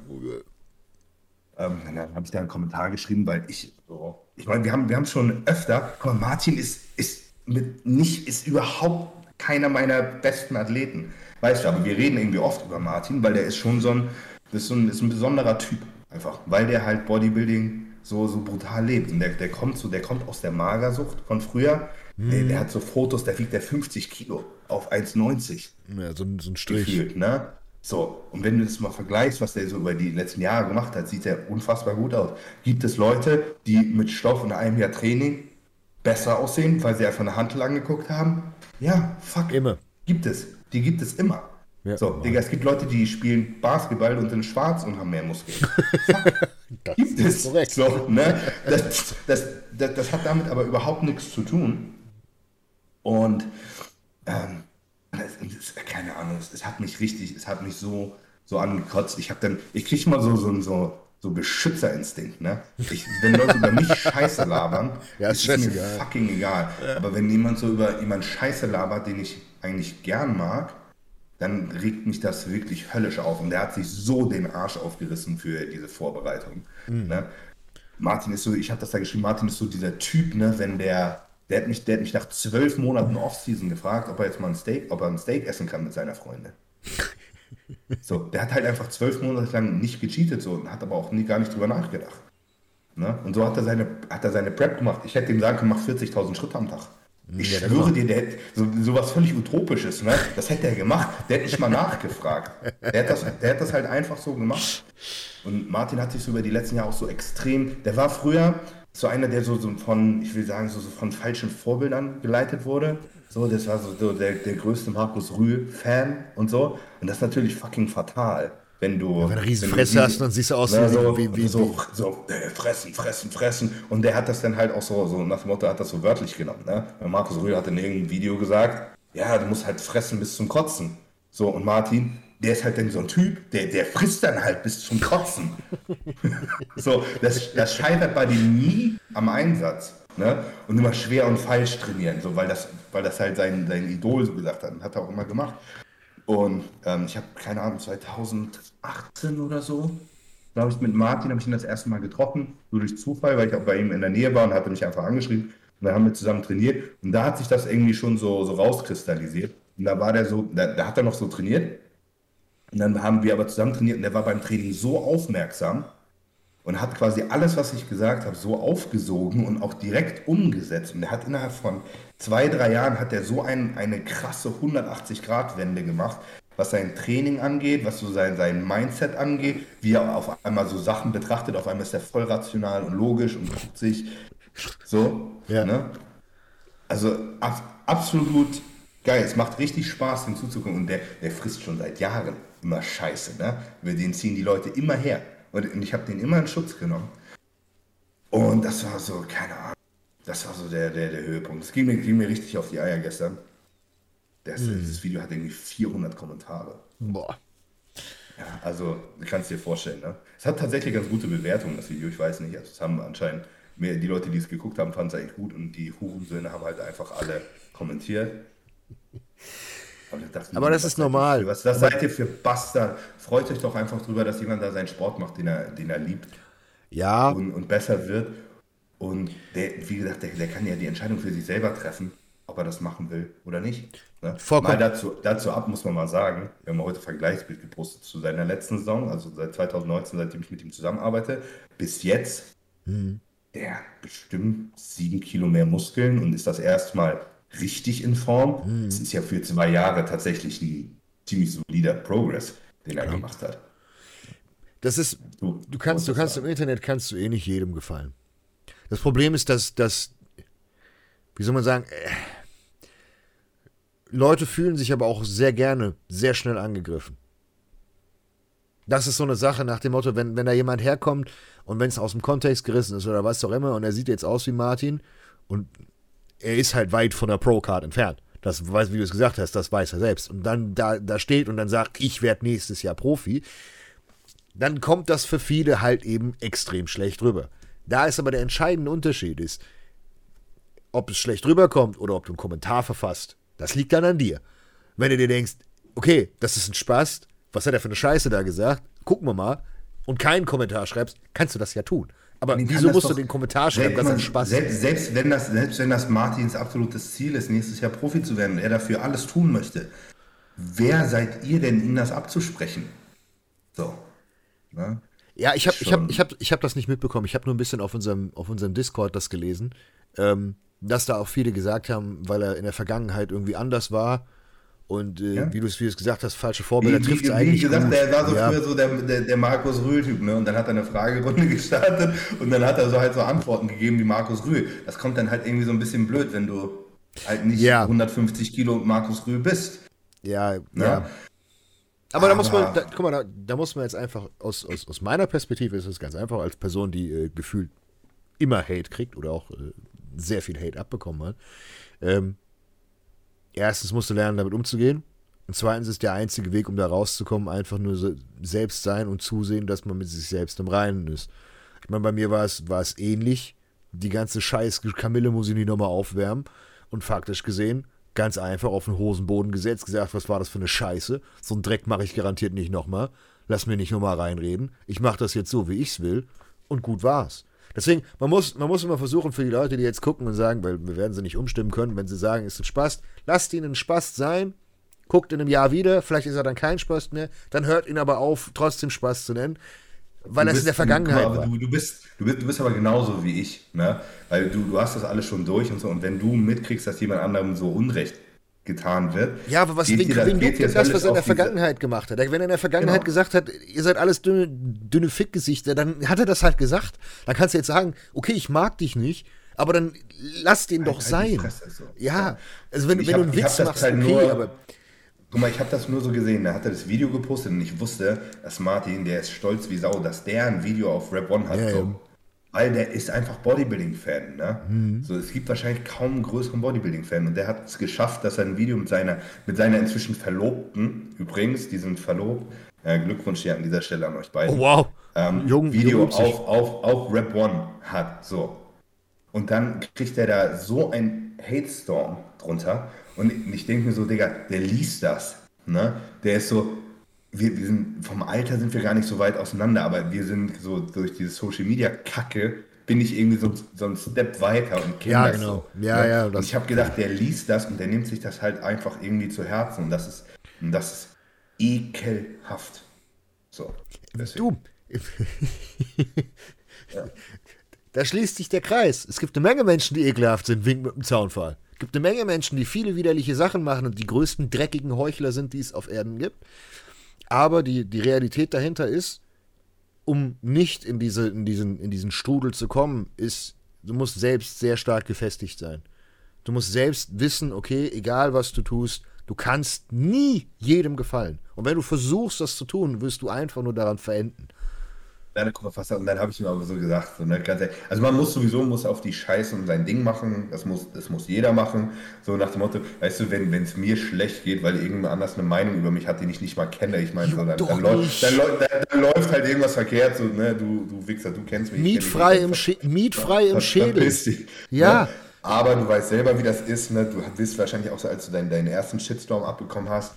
Oh ähm, dann habe ich da einen Kommentar geschrieben, weil ich, so, ich meine, wir haben wir es schon öfter, guck mal, Martin ist, ist mit nicht, ist überhaupt keiner meiner besten Athleten. Weißt du, aber wir reden irgendwie oft über Martin, weil der ist schon so ein, ist so ein, ist ein besonderer Typ einfach, weil der halt Bodybuilding so, so brutal lebt. Und der, der kommt so, der kommt aus der Magersucht von früher. Mhm. Der, der, hat so Fotos, der wiegt der 50 Kilo auf 1,90. Ja, so, so ein Strich. Gefühlt, ne? So, und wenn du das mal vergleichst, was der so über die letzten Jahre gemacht hat, sieht er unfassbar gut aus. Gibt es Leute, die mit Stoff und einem Jahr Training besser aussehen, weil sie einfach eine Handel angeguckt haben? Ja, fuck. Immer. Gibt es. Die gibt es immer. Ja, so, Digga, es gibt Leute, die spielen Basketball und sind schwarz und haben mehr Muskeln. das gibt es. Korrekt. So, ne? das, das, das, das, hat damit aber überhaupt nichts zu tun. Und ähm, keine Ahnung, es, es, hat mich richtig, es hat mich so, so angekotzt. Ich habe dann, ich kriege mal so, so, so, so Beschützerinstinkt, ne? Ich, wenn Leute über mich Scheiße labern, ja, ist, ist mir fucking egal. Ja. Aber wenn jemand so über jemand Scheiße labert, den ich eigentlich gern mag, dann regt mich das wirklich höllisch auf. Und der hat sich so den Arsch aufgerissen für diese Vorbereitung. Mhm. Ne? Martin ist so, ich habe das da geschrieben, Martin ist so dieser Typ, ne, wenn der der hat, mich, der hat mich nach zwölf Monaten Offseason gefragt, ob er jetzt mal ein Steak, ob er ein Steak essen kann mit seiner Freundin. So, der hat halt einfach zwölf Monate lang nicht gecheatet so, und hat aber auch nie, gar nicht drüber nachgedacht. Ne? Und so hat er, seine, hat er seine Prep gemacht. Ich hätte ihm sagen können, mach 40.000 Schritte am Tag. Ich ja, schwöre dir, der hätte so, sowas völlig Utopisches, ne? das hätte er gemacht. Der hätte nicht mal nachgefragt. Der hat, das, der hat das halt einfach so gemacht. Und Martin hat sich so über die letzten Jahre auch so extrem, der war früher, so einer, der so, so von, ich will sagen, so, so von falschen Vorbildern geleitet wurde. So, das war so, so der, der größte Markus Rühl-Fan und so. Und das ist natürlich fucking fatal. Wenn du, ja, wenn du eine riesen Fresse hast, dann siehst du aus na, so, wie, wie, so, so äh, fressen, fressen, fressen. Und der hat das dann halt auch so, so nach dem Motto, hat das so wörtlich genommen. Ne? Markus Rühl hat in irgendeinem Video gesagt, ja, du musst halt fressen bis zum Kotzen. So, und Martin, der ist halt dann so ein Typ, der, der frisst dann halt bis zum Kotzen. so, das, das scheitert bei dem nie am Einsatz. Ne? Und immer schwer und falsch trainieren, so, weil, das, weil das halt sein, sein Idol so gesagt hat und hat er auch immer gemacht. Und ähm, ich habe, keine Ahnung, 2018 oder so, glaube ich, mit Martin habe ich ihn das erste Mal getroffen, so durch Zufall, weil ich auch bei ihm in der Nähe war und hatte mich einfach angeschrieben. Und dann haben wir zusammen trainiert. Und da hat sich das irgendwie schon so, so rauskristallisiert. Und da war der so, da, da hat er noch so trainiert. Und dann haben wir aber zusammen trainiert und der war beim Training so aufmerksam, und hat quasi alles, was ich gesagt habe, so aufgesogen und auch direkt umgesetzt. Und er hat innerhalb von zwei, drei Jahren hat er so ein, eine krasse 180-Grad-Wende gemacht, was sein Training angeht, was so sein, sein Mindset angeht, wie er auf einmal so Sachen betrachtet. Auf einmal ist er voll rational und logisch und guckt sich so. Ja. Ne? Also ab, absolut geil. Es macht richtig Spaß, hinzuzugucken. Und der, der frisst schon seit Jahren immer Scheiße. Ne? Über den ziehen die Leute immer her. Und ich habe den immer in Schutz genommen. Und das war so, keine Ahnung, das war so der, der, der Höhepunkt. Es ging mir, ging mir richtig auf die Eier gestern. Das, hm. Dieses Video hat irgendwie 400 Kommentare. Boah. Ja, also, du kannst dir vorstellen, ne? Es hat tatsächlich ganz gute Bewertungen, das Video. Ich weiß nicht, also, es haben anscheinend mehr, die Leute, die es geguckt haben, fanden es eigentlich gut und die Hurensöhne haben halt einfach alle kommentiert. Aber, aber das ist normal. Was, was seid ihr für Bastard? Freut euch doch einfach drüber, dass jemand da seinen Sport macht, den er, den er liebt. Ja. Und, und besser wird. Und der, wie gesagt, der, der kann ja die Entscheidung für sich selber treffen, ob er das machen will oder nicht. Ne? Mal dazu, dazu ab muss man mal sagen, wir haben heute Vergleichsbild gepostet zu seiner letzten Saison, also seit 2019, seitdem ich mit ihm zusammenarbeite, bis jetzt, mhm. der bestimmt sieben Kilo mehr Muskeln und ist das erstmal richtig in Form. Mhm. Es ist ja für zwei Jahre tatsächlich ein ziemlich solider Progress, den er ja. gemacht hat. Das ist, du, du kannst, du kannst im Internet kannst du eh nicht jedem gefallen. Das Problem ist, dass, dass wie soll man sagen, äh, Leute fühlen sich aber auch sehr gerne, sehr schnell angegriffen. Das ist so eine Sache nach dem Motto, wenn, wenn da jemand herkommt und wenn es aus dem Kontext gerissen ist oder was auch immer und er sieht jetzt aus wie Martin und er ist halt weit von der Pro-Card entfernt. Das weiß, wie du es gesagt hast, das weiß er selbst. Und dann da, da steht und dann sagt, ich werde nächstes Jahr Profi, dann kommt das für viele halt eben extrem schlecht rüber. Da ist aber der entscheidende Unterschied ist, ob es schlecht rüberkommt oder ob du einen Kommentar verfasst, das liegt dann an dir. Wenn du dir denkst, okay, das ist ein Spaß, was hat er für eine Scheiße da gesagt, gucken wir mal, und keinen Kommentar schreibst, kannst du das ja tun. Aber wieso musst doch, du den Kommentar schreiben, dass das Spaß selbst, selbst, wenn das, selbst wenn das Martins absolutes Ziel ist, nächstes Jahr Profi zu werden und er dafür alles tun möchte, wer seid ihr denn, ihm das abzusprechen? So. Ne? Ja, ich habe ich hab, ich hab, ich hab das nicht mitbekommen. Ich habe nur ein bisschen auf unserem, auf unserem Discord das gelesen, ähm, dass da auch viele gesagt haben, weil er in der Vergangenheit irgendwie anders war und äh, ja? wie du es gesagt hast, falsche Vorbilder trifft es eigentlich. Wie gesagt, gut. der war so ja. früher so der, der, der Markus Rühl-Typ, ne? Und dann hat er eine Fragerunde gestartet und dann hat er so halt so Antworten gegeben wie Markus Rühl. Das kommt dann halt irgendwie so ein bisschen blöd, wenn du halt nicht ja. 150 Kilo Markus Rühl bist. Ja, ne? ja. Aber, Aber, da muss man, da, guck mal, da, da, muss man jetzt einfach, aus, aus, aus meiner Perspektive ist es ganz einfach, als Person, die äh, gefühlt immer Hate kriegt oder auch äh, sehr viel Hate abbekommen hat, ähm, erstens musst du lernen, damit umzugehen. Und zweitens ist der einzige Weg, um da rauszukommen, einfach nur selbst sein und zusehen, dass man mit sich selbst im Reinen ist. Ich meine, bei mir war es, war es ähnlich. Die ganze scheiß Kamille muss ich nicht nochmal aufwärmen. Und faktisch gesehen, ganz einfach auf den Hosenboden gesetzt, gesagt, was war das für eine Scheiße? So einen Dreck mache ich garantiert nicht nochmal. Lass mir nicht nochmal reinreden. Ich mache das jetzt so, wie ich es will. Und gut war's. Deswegen, man muss, man muss immer versuchen, für die Leute, die jetzt gucken und sagen, weil wir werden sie nicht umstimmen können, wenn sie sagen, ist ein Spaß, lasst ihn ein Spaß sein, guckt in einem Jahr wieder, vielleicht ist er dann kein Spaß mehr, dann hört ihn aber auf, trotzdem Spaß zu nennen, weil es in der Vergangenheit du, war. Du, du, bist, du, bist, du bist aber genauso wie ich, ne? weil du, du hast das alles schon durch und so und wenn du mitkriegst, dass jemand anderem so Unrecht getan wird. Ja, aber was wegen wen juckt denn das, was er in der Vergangenheit gemacht hat? Wenn er in der Vergangenheit genau. gesagt hat, ihr seid alles dünne, dünne Fickgesichter, dann hat er das halt gesagt. Dann kannst du jetzt sagen, okay, ich mag dich nicht, aber dann lass den doch halt, sein. So. Ja, also wenn, wenn hab, du einen Witz machst, halt okay, nur, aber. Guck mal, ich habe das nur so gesehen. Da hat er das Video gepostet und ich wusste, dass Martin, der ist stolz wie Sau, dass der ein Video auf Rap One hat. Ja, so. Weil der ist einfach Bodybuilding-Fan. Ne? Mhm. So, es gibt wahrscheinlich kaum einen größeren Bodybuilding-Fan. Und der hat es geschafft, dass er ein Video mit seiner, mit seiner inzwischen Verlobten, übrigens, die sind verlobt, äh, Glückwunsch hier an dieser Stelle an euch beiden. Oh, wow. Ähm, Jung, Video Jung auf, auf, auf Rap One hat. So. Und dann kriegt er da so ein Hate-Storm drunter. Und ich denke mir so, Digga, der liest das. Ne? Der ist so, wir, wir sind vom Alter sind wir gar nicht so weit auseinander, aber wir sind so durch diese Social Media Kacke bin ich irgendwie so, so ein Step weiter und kenne ja, das genau. so. Ja, ne? ja. Und ich habe gedacht, der liest das und der nimmt sich das halt einfach irgendwie zu Herzen und das ist, und das ist ekelhaft. So. Deswegen. Du. ja. Da schließt sich der Kreis. Es gibt eine Menge Menschen, die ekelhaft sind, wegen mit dem Zaunfall. Es gibt eine Menge Menschen, die viele widerliche Sachen machen und die größten dreckigen Heuchler sind, die es auf Erden gibt. Aber die, die Realität dahinter ist, um nicht in, diese, in, diesen, in diesen Strudel zu kommen, ist, du musst selbst sehr stark gefestigt sein. Du musst selbst wissen, okay, egal was du tust, du kannst nie jedem gefallen. Und wenn du versuchst, das zu tun, wirst du einfach nur daran verenden. Dann, und dann habe ich mir aber so gesagt, so, ne, ehrlich, also man muss sowieso muss auf die Scheiße und sein Ding machen, das muss, das muss jeder machen, so nach dem Motto, weißt du, wenn es mir schlecht geht, weil irgendjemand anders eine Meinung über mich hat, die ich nicht mal kenne, ich meine, so, dann, dann, läuft, dann, dann, dann, läuft halt irgendwas verkehrt, so, ne, du, du Wichser, du kennst mich. Mietfrei, im, Sch Mietfrei im Schädel. Ja. Ne? Aber du weißt selber, wie das ist, ne? du wirst wahrscheinlich auch so, als du deinen, deinen ersten Shitstorm abbekommen hast,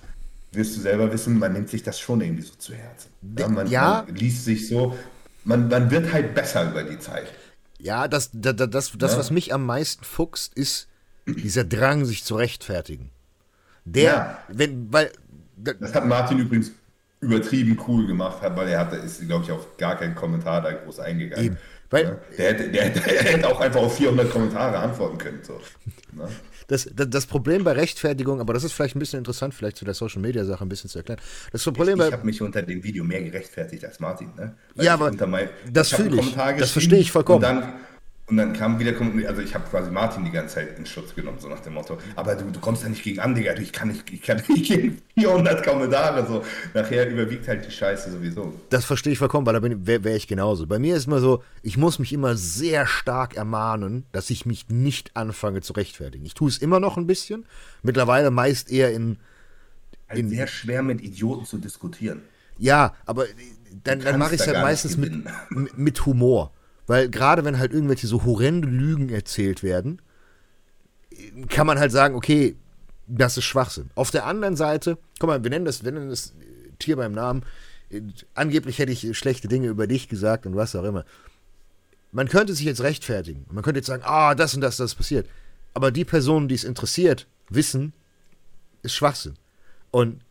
wirst du selber wissen, man nimmt sich das schon irgendwie so zu Herzen. Ja, man, ja. man liest sich so, man, man wird halt besser über die Zeit. Ja, das, das, das, das ja. was mich am meisten fuchst, ist dieser Drang, sich zu rechtfertigen. Der, ja. wenn, weil. Das hat Martin übrigens übertrieben cool gemacht, weil er hatte, ist, glaube ich, auf gar keinen Kommentar da groß eingegangen. Eben. Weil, der, hätte, der, der, hätte auch einfach auf 400 Kommentare antworten können. So. Ne? Das, das, das, Problem bei Rechtfertigung, aber das ist vielleicht ein bisschen interessant, vielleicht zu der Social Media Sache ein bisschen zu erklären. Das Problem ich ich habe mich unter dem Video mehr gerechtfertigt als Martin. Ne? ja, aber mein, das fühle ich. Das verstehe ich vollkommen. Und dann, und dann kam wieder, also ich habe quasi Martin die ganze Zeit in Schutz genommen, so nach dem Motto, aber du, du kommst da nicht gegen an, Digga, ich kann nicht, ich kann nicht gegen 400 Kommentare, so. Nachher überwiegt halt die Scheiße sowieso. Das verstehe ich vollkommen, weil da wäre wär ich genauso. Bei mir ist immer so, ich muss mich immer sehr stark ermahnen, dass ich mich nicht anfange zu rechtfertigen. Ich tue es immer noch ein bisschen, mittlerweile meist eher in... Halt in sehr schwer mit Idioten zu diskutieren. Ja, aber dann, dann mache ich es halt meistens mit, mit Humor. Weil gerade wenn halt irgendwelche so horrende Lügen erzählt werden, kann man halt sagen, okay, das ist Schwachsinn. Auf der anderen Seite, guck mal, wir nennen das, wir nennen das Tier beim Namen. Angeblich hätte ich schlechte Dinge über dich gesagt und was auch immer. Man könnte sich jetzt rechtfertigen. Man könnte jetzt sagen, ah, das und das, das ist passiert. Aber die Personen, die es interessiert, wissen, ist Schwachsinn. Und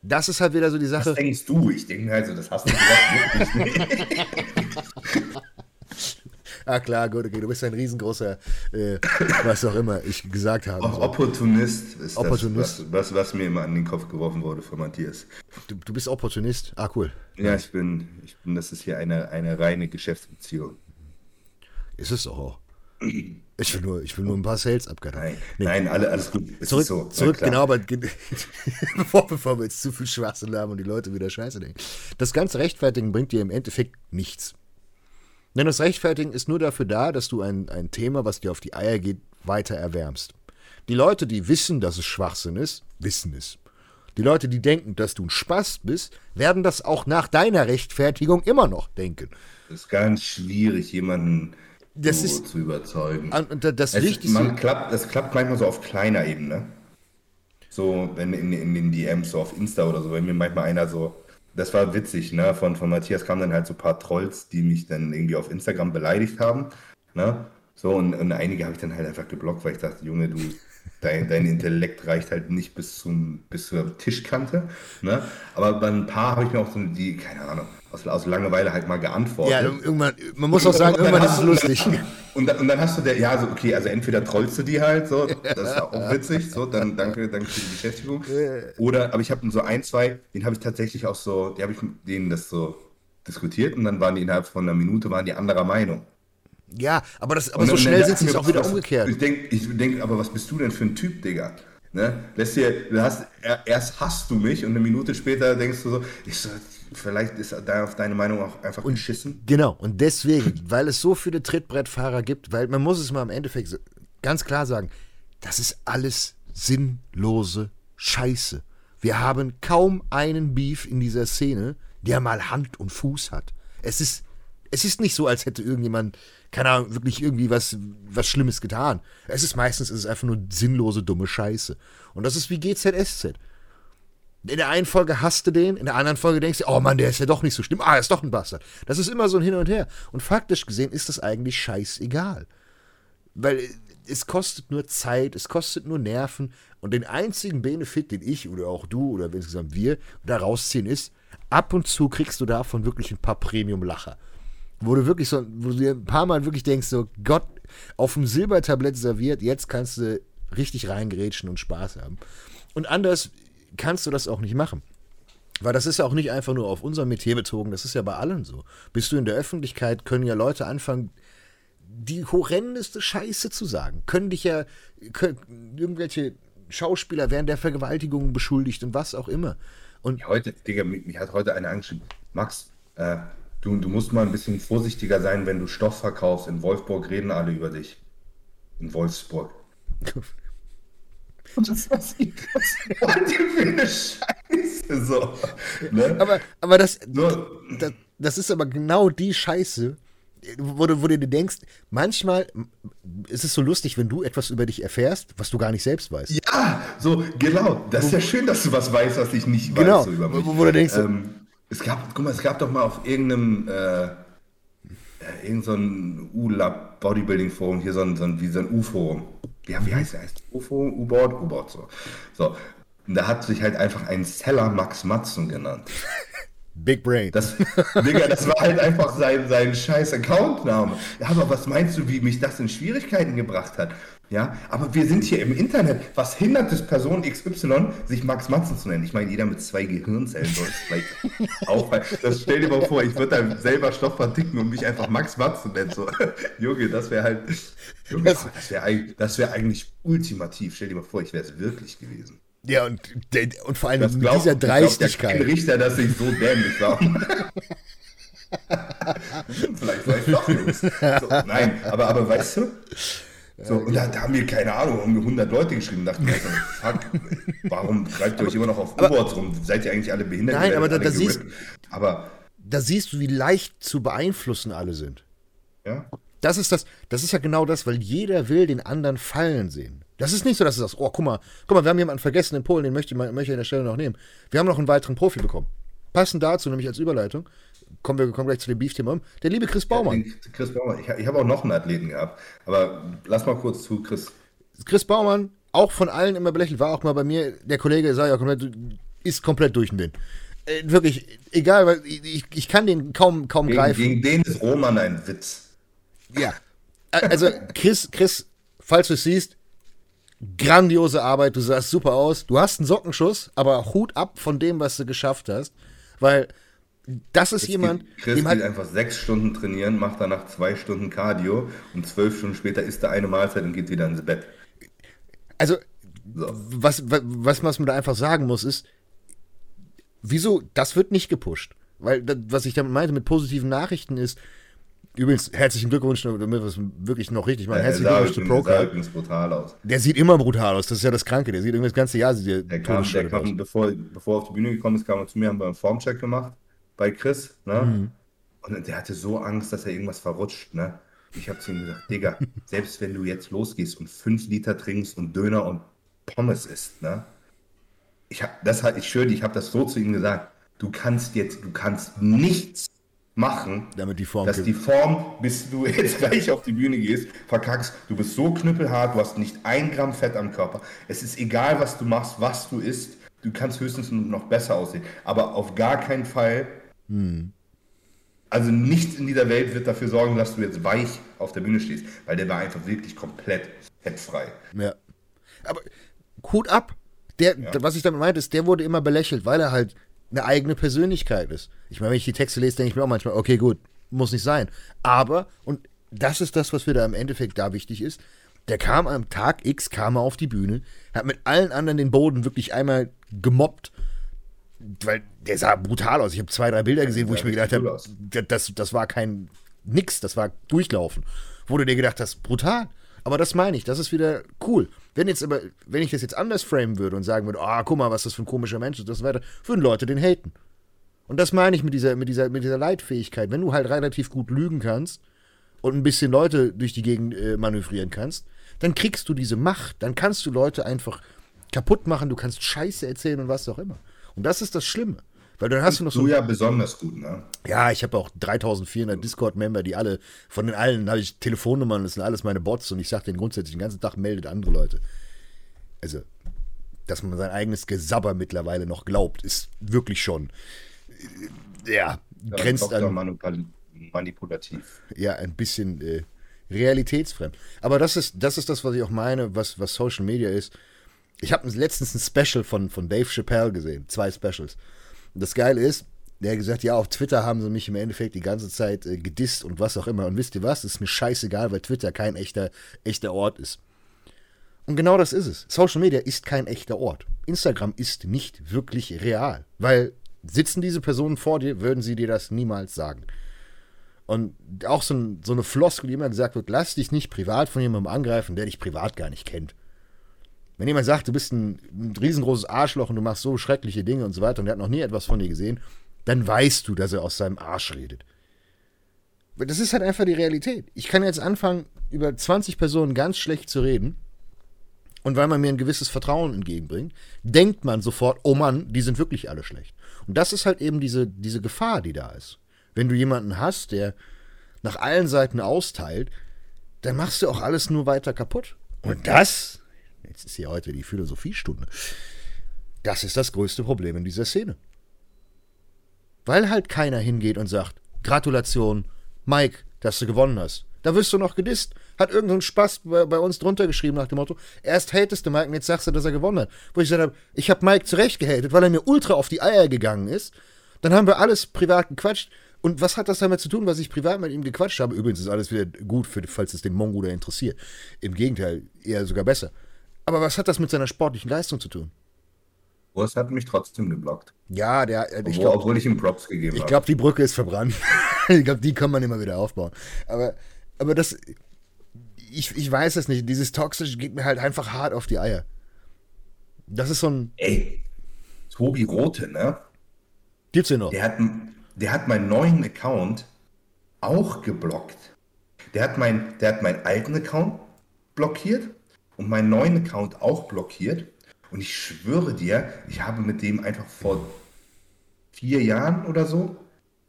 das ist halt wieder so die Sache. Was denkst du? Ich denke also, das hast du gesagt wirklich nicht. ah klar, gut, okay, du bist ein riesengroßer, äh, was auch immer ich gesagt habe. So. Opportunist ist Opportunist. das, was, was, was, mir immer an den Kopf geworfen wurde von Matthias. Du, du bist Opportunist? Ah, cool. Ja, ich bin, ich bin, das ist hier eine, eine reine Geschäftsbeziehung. Ist es auch. Ich will nur, ich will nur ein paar Sales abgeben. Nein, nee. nein alle, alles gut. Es zurück, so. zurück genau, aber bevor, bevor wir jetzt zu viel Schwachsinn haben und die Leute wieder Scheiße denken. Das ganze Rechtfertigen bringt dir im Endeffekt nichts. Denn das Rechtfertigen ist nur dafür da, dass du ein, ein Thema, was dir auf die Eier geht, weiter erwärmst. Die Leute, die wissen, dass es Schwachsinn ist, wissen es. Die Leute, die denken, dass du ein Spaß bist, werden das auch nach deiner Rechtfertigung immer noch denken. Es ist ganz schwierig, jemanden das so ist, zu überzeugen. Das es, Wichtigste. Man klappt, das klappt manchmal so auf kleiner Ebene. So, wenn in, in den DMs, so auf Insta oder so, wenn mir manchmal einer so das war witzig, ne? Von, von Matthias kamen dann halt so ein paar Trolls, die mich dann irgendwie auf Instagram beleidigt haben. Ne? So, und, und einige habe ich dann halt einfach geblockt, weil ich dachte, Junge, du, dein, dein Intellekt reicht halt nicht bis zum bis zur Tischkante. Ne? Aber bei ein paar habe ich mir auch so die, keine Ahnung, aus, aus Langeweile halt mal geantwortet. Ja, irgendwann, man muss auch sagen, irgendwann ist es lustig. Und, und, dann hast du der, ja, so, okay, also entweder trollst du die halt, so, das ist auch witzig, so, dann danke, danke für die Beschäftigung. Oder, aber ich habe so ein, zwei, den habe ich tatsächlich auch so, die habe ich mit denen das so diskutiert und dann waren die innerhalb von einer Minute, waren die anderer Meinung. Ja, aber, das, aber so schnell sind sie es auch wieder was, umgekehrt. Ich denke, ich denk, aber was bist du denn für ein Typ, Digga? Ne? Lässt dir, du hast, erst hast du mich und eine Minute später denkst du so, ich so, vielleicht ist da auf deine Meinung auch einfach und, geschissen. Genau, und deswegen, weil es so viele Trittbrettfahrer gibt, weil man muss es mal im Endeffekt ganz klar sagen, das ist alles sinnlose Scheiße. Wir haben kaum einen Beef in dieser Szene, der mal Hand und Fuß hat. Es ist, es ist nicht so, als hätte irgendjemand, keine Ahnung, wirklich irgendwie was, was Schlimmes getan. Es ist meistens, es ist einfach nur sinnlose, dumme Scheiße. Und das ist wie GZSZ. In der einen Folge hasst du den, in der anderen Folge denkst du, oh Mann, der ist ja doch nicht so schlimm. Ah, er ist doch ein Bastard. Das ist immer so ein Hin und Her. Und faktisch gesehen ist das eigentlich scheißegal. Weil es kostet nur Zeit, es kostet nur Nerven. Und den einzigen Benefit, den ich oder auch du oder insgesamt wir da rausziehen, ist, ab und zu kriegst du davon wirklich ein paar Premium-Lacher. Wo du wirklich so, wo du dir ein paar Mal wirklich denkst, so Gott, auf dem Silbertablett serviert, jetzt kannst du richtig reingerätschen und Spaß haben. Und anders kannst du das auch nicht machen. Weil das ist ja auch nicht einfach nur auf unser Metier bezogen, das ist ja bei allen so. Bist du in der Öffentlichkeit, können ja Leute anfangen, die horrendeste Scheiße zu sagen. Können dich ja, können, irgendwelche Schauspieler werden der Vergewaltigung beschuldigt und was auch immer. Und heute, Digga, mich, hat heute eine angeschrieben. Max, äh, du, du musst mal ein bisschen vorsichtiger sein, wenn du Stoff verkaufst. In Wolfsburg reden alle über dich. In Wolfsburg. Was ich das für eine Scheiße so. Ne? Aber, aber das, so. das, das ist aber genau die Scheiße, wo du, wo du dir denkst, manchmal ist es so lustig, wenn du etwas über dich erfährst, was du gar nicht selbst weißt. Ja, so, genau. Das ist ja schön, dass du was weißt, was ich nicht genau. weiß. So über mich. Wo, wo du denkst, ähm, es gab, guck mal, es gab doch mal auf irgendeinem, äh, irgend so ein U-Lab Bodybuilding Forum, hier so ein, so ein, wie so ein U-Forum. Ja, wie heißt der? Heißt U-Forum, U-Board, U-Board, so. So. Und da hat sich halt einfach ein Seller Max Matzen genannt. Big Brain. Das, Digga, das war halt einfach sein, sein scheiß Accountname. Ja, aber was meinst du, wie mich das in Schwierigkeiten gebracht hat? Ja, aber wir sind hier im Internet. Was hindert es Person XY, sich Max Matzen zu nennen? Ich meine, jeder mit zwei Gehirnzellen soll es vielleicht auch. Das stell dir mal vor, ich würde dann selber Stoff verticken und mich einfach Max Matzen nennen. So, Junge, das wäre halt. Junge, das, das wäre das wär eigentlich ultimativ. Stell dir mal vor, ich wäre es wirklich gewesen. Ja, und, und vor allem mit dieser Dreistigkeit. Glaubt, Richter, dass ich so dämlich war. Vielleicht war ich doch Jungs. So, nein, aber, aber weißt du, so, und da, da, haben wir, keine Ahnung, um 100 Leute geschrieben. Dachten wir, fuck, warum greift ihr euch immer noch auf U-Boards rum? Seid ihr eigentlich alle behindert? Nein, aber da, da siehst, aber da siehst du, wie leicht zu beeinflussen alle sind. Ja. Das ist das, das ist ja genau das, weil jeder will den anderen fallen sehen. Das ist nicht so, dass du sagst, oh, guck mal, guck mal, wir haben jemanden vergessen in Polen, den möchte ich, möchte ich an der Stelle noch nehmen. Wir haben noch einen weiteren Profi bekommen. Passend dazu, nämlich als Überleitung, kommen wir kommen gleich zu dem Beef-Thema um, der liebe Chris Baumann. Chris Baumann. Ich, ich habe auch noch einen Athleten gehabt, aber lass mal kurz zu Chris. Chris Baumann, auch von allen immer belächelt, war auch mal bei mir, der Kollege sah ja komplett, ist komplett durch den Wind. Äh, wirklich, egal, weil ich, ich kann den kaum, kaum gegen, greifen. Gegen den ist Roman ein Witz. Ja. Also, Chris, Chris, falls du es siehst, grandiose Arbeit, du sahst super aus. Du hast einen Sockenschuss, aber Hut ab von dem, was du geschafft hast. Weil das ist Jetzt jemand. Chris dem halt einfach sechs Stunden trainieren, macht danach zwei Stunden Cardio und zwölf Stunden später isst er eine Mahlzeit und geht wieder ins Bett. Also, so. was, was, was man da einfach sagen muss, ist, wieso, das wird nicht gepusht. Weil, was ich damit meinte, mit positiven Nachrichten ist, Übrigens, herzlichen Glückwunsch, damit wir es wirklich noch richtig machen. Herzlichen Glückwunsch zu Procar. Der sieht brutal aus. Der sieht immer brutal aus, das ist ja das Kranke. Der sieht irgendwie das ganze Jahr sieht der, der kam, der kam bevor, bevor er auf die Bühne gekommen ist, kam er zu mir, haben wir einen Formcheck gemacht bei Chris. Ne? Mhm. Und der hatte so Angst, dass er irgendwas verrutscht. Ne? Ich habe zu ihm gesagt, Digga, selbst wenn du jetzt losgehst und fünf Liter trinkst und Döner und Pommes isst, ne? Ich, hab, das, ich schwöre ich habe das so zu ihm gesagt. Du kannst jetzt, du kannst nichts machen, damit die Form dass gibt. die Form, bis du jetzt gleich auf die Bühne gehst, verkackst. Du bist so knüppelhart, du hast nicht ein Gramm Fett am Körper. Es ist egal, was du machst, was du isst. Du kannst höchstens noch besser aussehen. Aber auf gar keinen Fall. Hm. Also nichts in dieser Welt wird dafür sorgen, dass du jetzt weich auf der Bühne stehst, weil der war einfach wirklich komplett fettfrei. Ja. Aber Hut ab. Der, ja. was ich damit meinte, ist, der wurde immer belächelt, weil er halt eine eigene Persönlichkeit ist. Ich meine, wenn ich die Texte lese, denke ich mir auch manchmal, okay, gut, muss nicht sein. Aber, und das ist das, was für da im Endeffekt da wichtig ist, der kam am Tag X, kam er auf die Bühne, hat mit allen anderen den Boden wirklich einmal gemobbt weil der sah brutal aus. Ich habe zwei, drei Bilder gesehen, wo ich mir gedacht habe, das, das war kein nix, das war durchlaufen. Wo du dir gedacht hast, brutal. Aber das meine ich, das ist wieder cool. Wenn jetzt aber, wenn ich das jetzt anders framen würde und sagen würde, ah, oh, guck mal, was das für ein komischer Mensch ist, das weiter, würden Leute den haten. Und das meine ich mit dieser, mit dieser, mit dieser Leitfähigkeit. Wenn du halt relativ gut lügen kannst und ein bisschen Leute durch die Gegend äh, manövrieren kannst, dann kriegst du diese Macht. Dann kannst du Leute einfach kaputt machen, du kannst Scheiße erzählen und was auch immer. Und das ist das Schlimme. Weil dann hast du noch so. Du ja besonders gut, ne? Ja, ich habe auch 3400 Discord-Member, die alle, von den allen habe ich Telefonnummern, das sind alles meine Bots und ich sage denen grundsätzlich den ganzen Tag, meldet andere Leute. Also, dass man sein eigenes Gesabber mittlerweile noch glaubt, ist wirklich schon, äh, ja, ja grenzt an. Manipulativ. Ja, ein bisschen äh, realitätsfremd. Aber das ist, das ist das, was ich auch meine, was, was Social Media ist. Ich habe letztens ein Special von, von Dave Chappelle gesehen, zwei Specials. Das Geile ist, der hat gesagt, ja, auf Twitter haben sie mich im Endeffekt die ganze Zeit äh, gedisst und was auch immer. Und wisst ihr was? Ist mir scheißegal, weil Twitter kein echter, echter Ort ist. Und genau das ist es. Social Media ist kein echter Ort. Instagram ist nicht wirklich real. Weil sitzen diese Personen vor dir, würden sie dir das niemals sagen. Und auch so, ein, so eine Floskel, die immer gesagt wird, lass dich nicht privat von jemandem angreifen, der dich privat gar nicht kennt. Wenn jemand sagt, du bist ein, ein, riesengroßes Arschloch und du machst so schreckliche Dinge und so weiter und er hat noch nie etwas von dir gesehen, dann weißt du, dass er aus seinem Arsch redet. Das ist halt einfach die Realität. Ich kann jetzt anfangen, über 20 Personen ganz schlecht zu reden. Und weil man mir ein gewisses Vertrauen entgegenbringt, denkt man sofort, oh Mann, die sind wirklich alle schlecht. Und das ist halt eben diese, diese Gefahr, die da ist. Wenn du jemanden hast, der nach allen Seiten austeilt, dann machst du auch alles nur weiter kaputt. Und das Jetzt ist hier heute die Philosophiestunde. Das ist das größte Problem in dieser Szene. Weil halt keiner hingeht und sagt, Gratulation, Mike, dass du gewonnen hast. Da wirst du noch gedisst. Hat irgendein Spaß bei, bei, uns drunter geschrieben nach dem Motto, erst hatest du Mike und jetzt sagst du, dass er gewonnen hat. Wo ich gesagt habe, ich habe Mike zurecht gehatet, weil er mir ultra auf die Eier gegangen ist. Dann haben wir alles privat gequatscht. Und was hat das damit zu tun, was ich privat mit ihm gequatscht habe? Übrigens ist alles wieder gut, für, falls es den Mongo da interessiert. Im Gegenteil, eher sogar besser. Aber was hat das mit seiner sportlichen Leistung zu tun? Urs hat mich trotzdem geblockt. Ja, der, äh, ich glaub, obwohl ich ihm Props gegeben habe. Ich glaube, die Brücke ist verbrannt. ich glaube, die kann man immer wieder aufbauen. Aber, aber das, ich, ich weiß es nicht. Dieses Toxische geht mir halt einfach hart auf die Eier. Das ist so ein. Ey, Tobi Rote, ne? Gibt's den noch? Der hat, der hat meinen neuen Account auch geblockt. Der hat, mein, der hat meinen alten Account blockiert und meinen neuen Account auch blockiert. Und ich schwöre dir, ich habe mit dem einfach vor vier Jahren oder so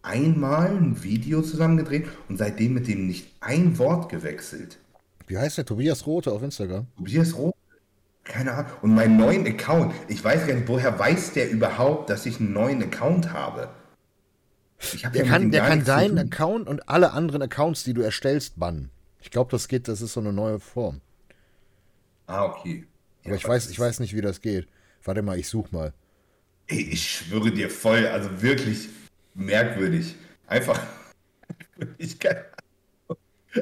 einmal ein Video zusammengedreht und seitdem mit dem nicht ein Wort gewechselt. Wie heißt der? Tobias Rote auf Instagram? Tobias Rote? Keine Ahnung. Und meinen neuen Account, ich weiß gar nicht, woher weiß der überhaupt, dass ich einen neuen Account habe? der ja kann, der kann deinen Account und alle anderen Accounts, die du erstellst, bannen. Ich glaube, das geht, das ist so eine neue Form. Ah, okay. Aber ich weiß, ich weiß nicht, wie das geht. Warte mal, ich such mal. Ey, ich schwöre dir voll, also wirklich merkwürdig. Einfach. ich kann.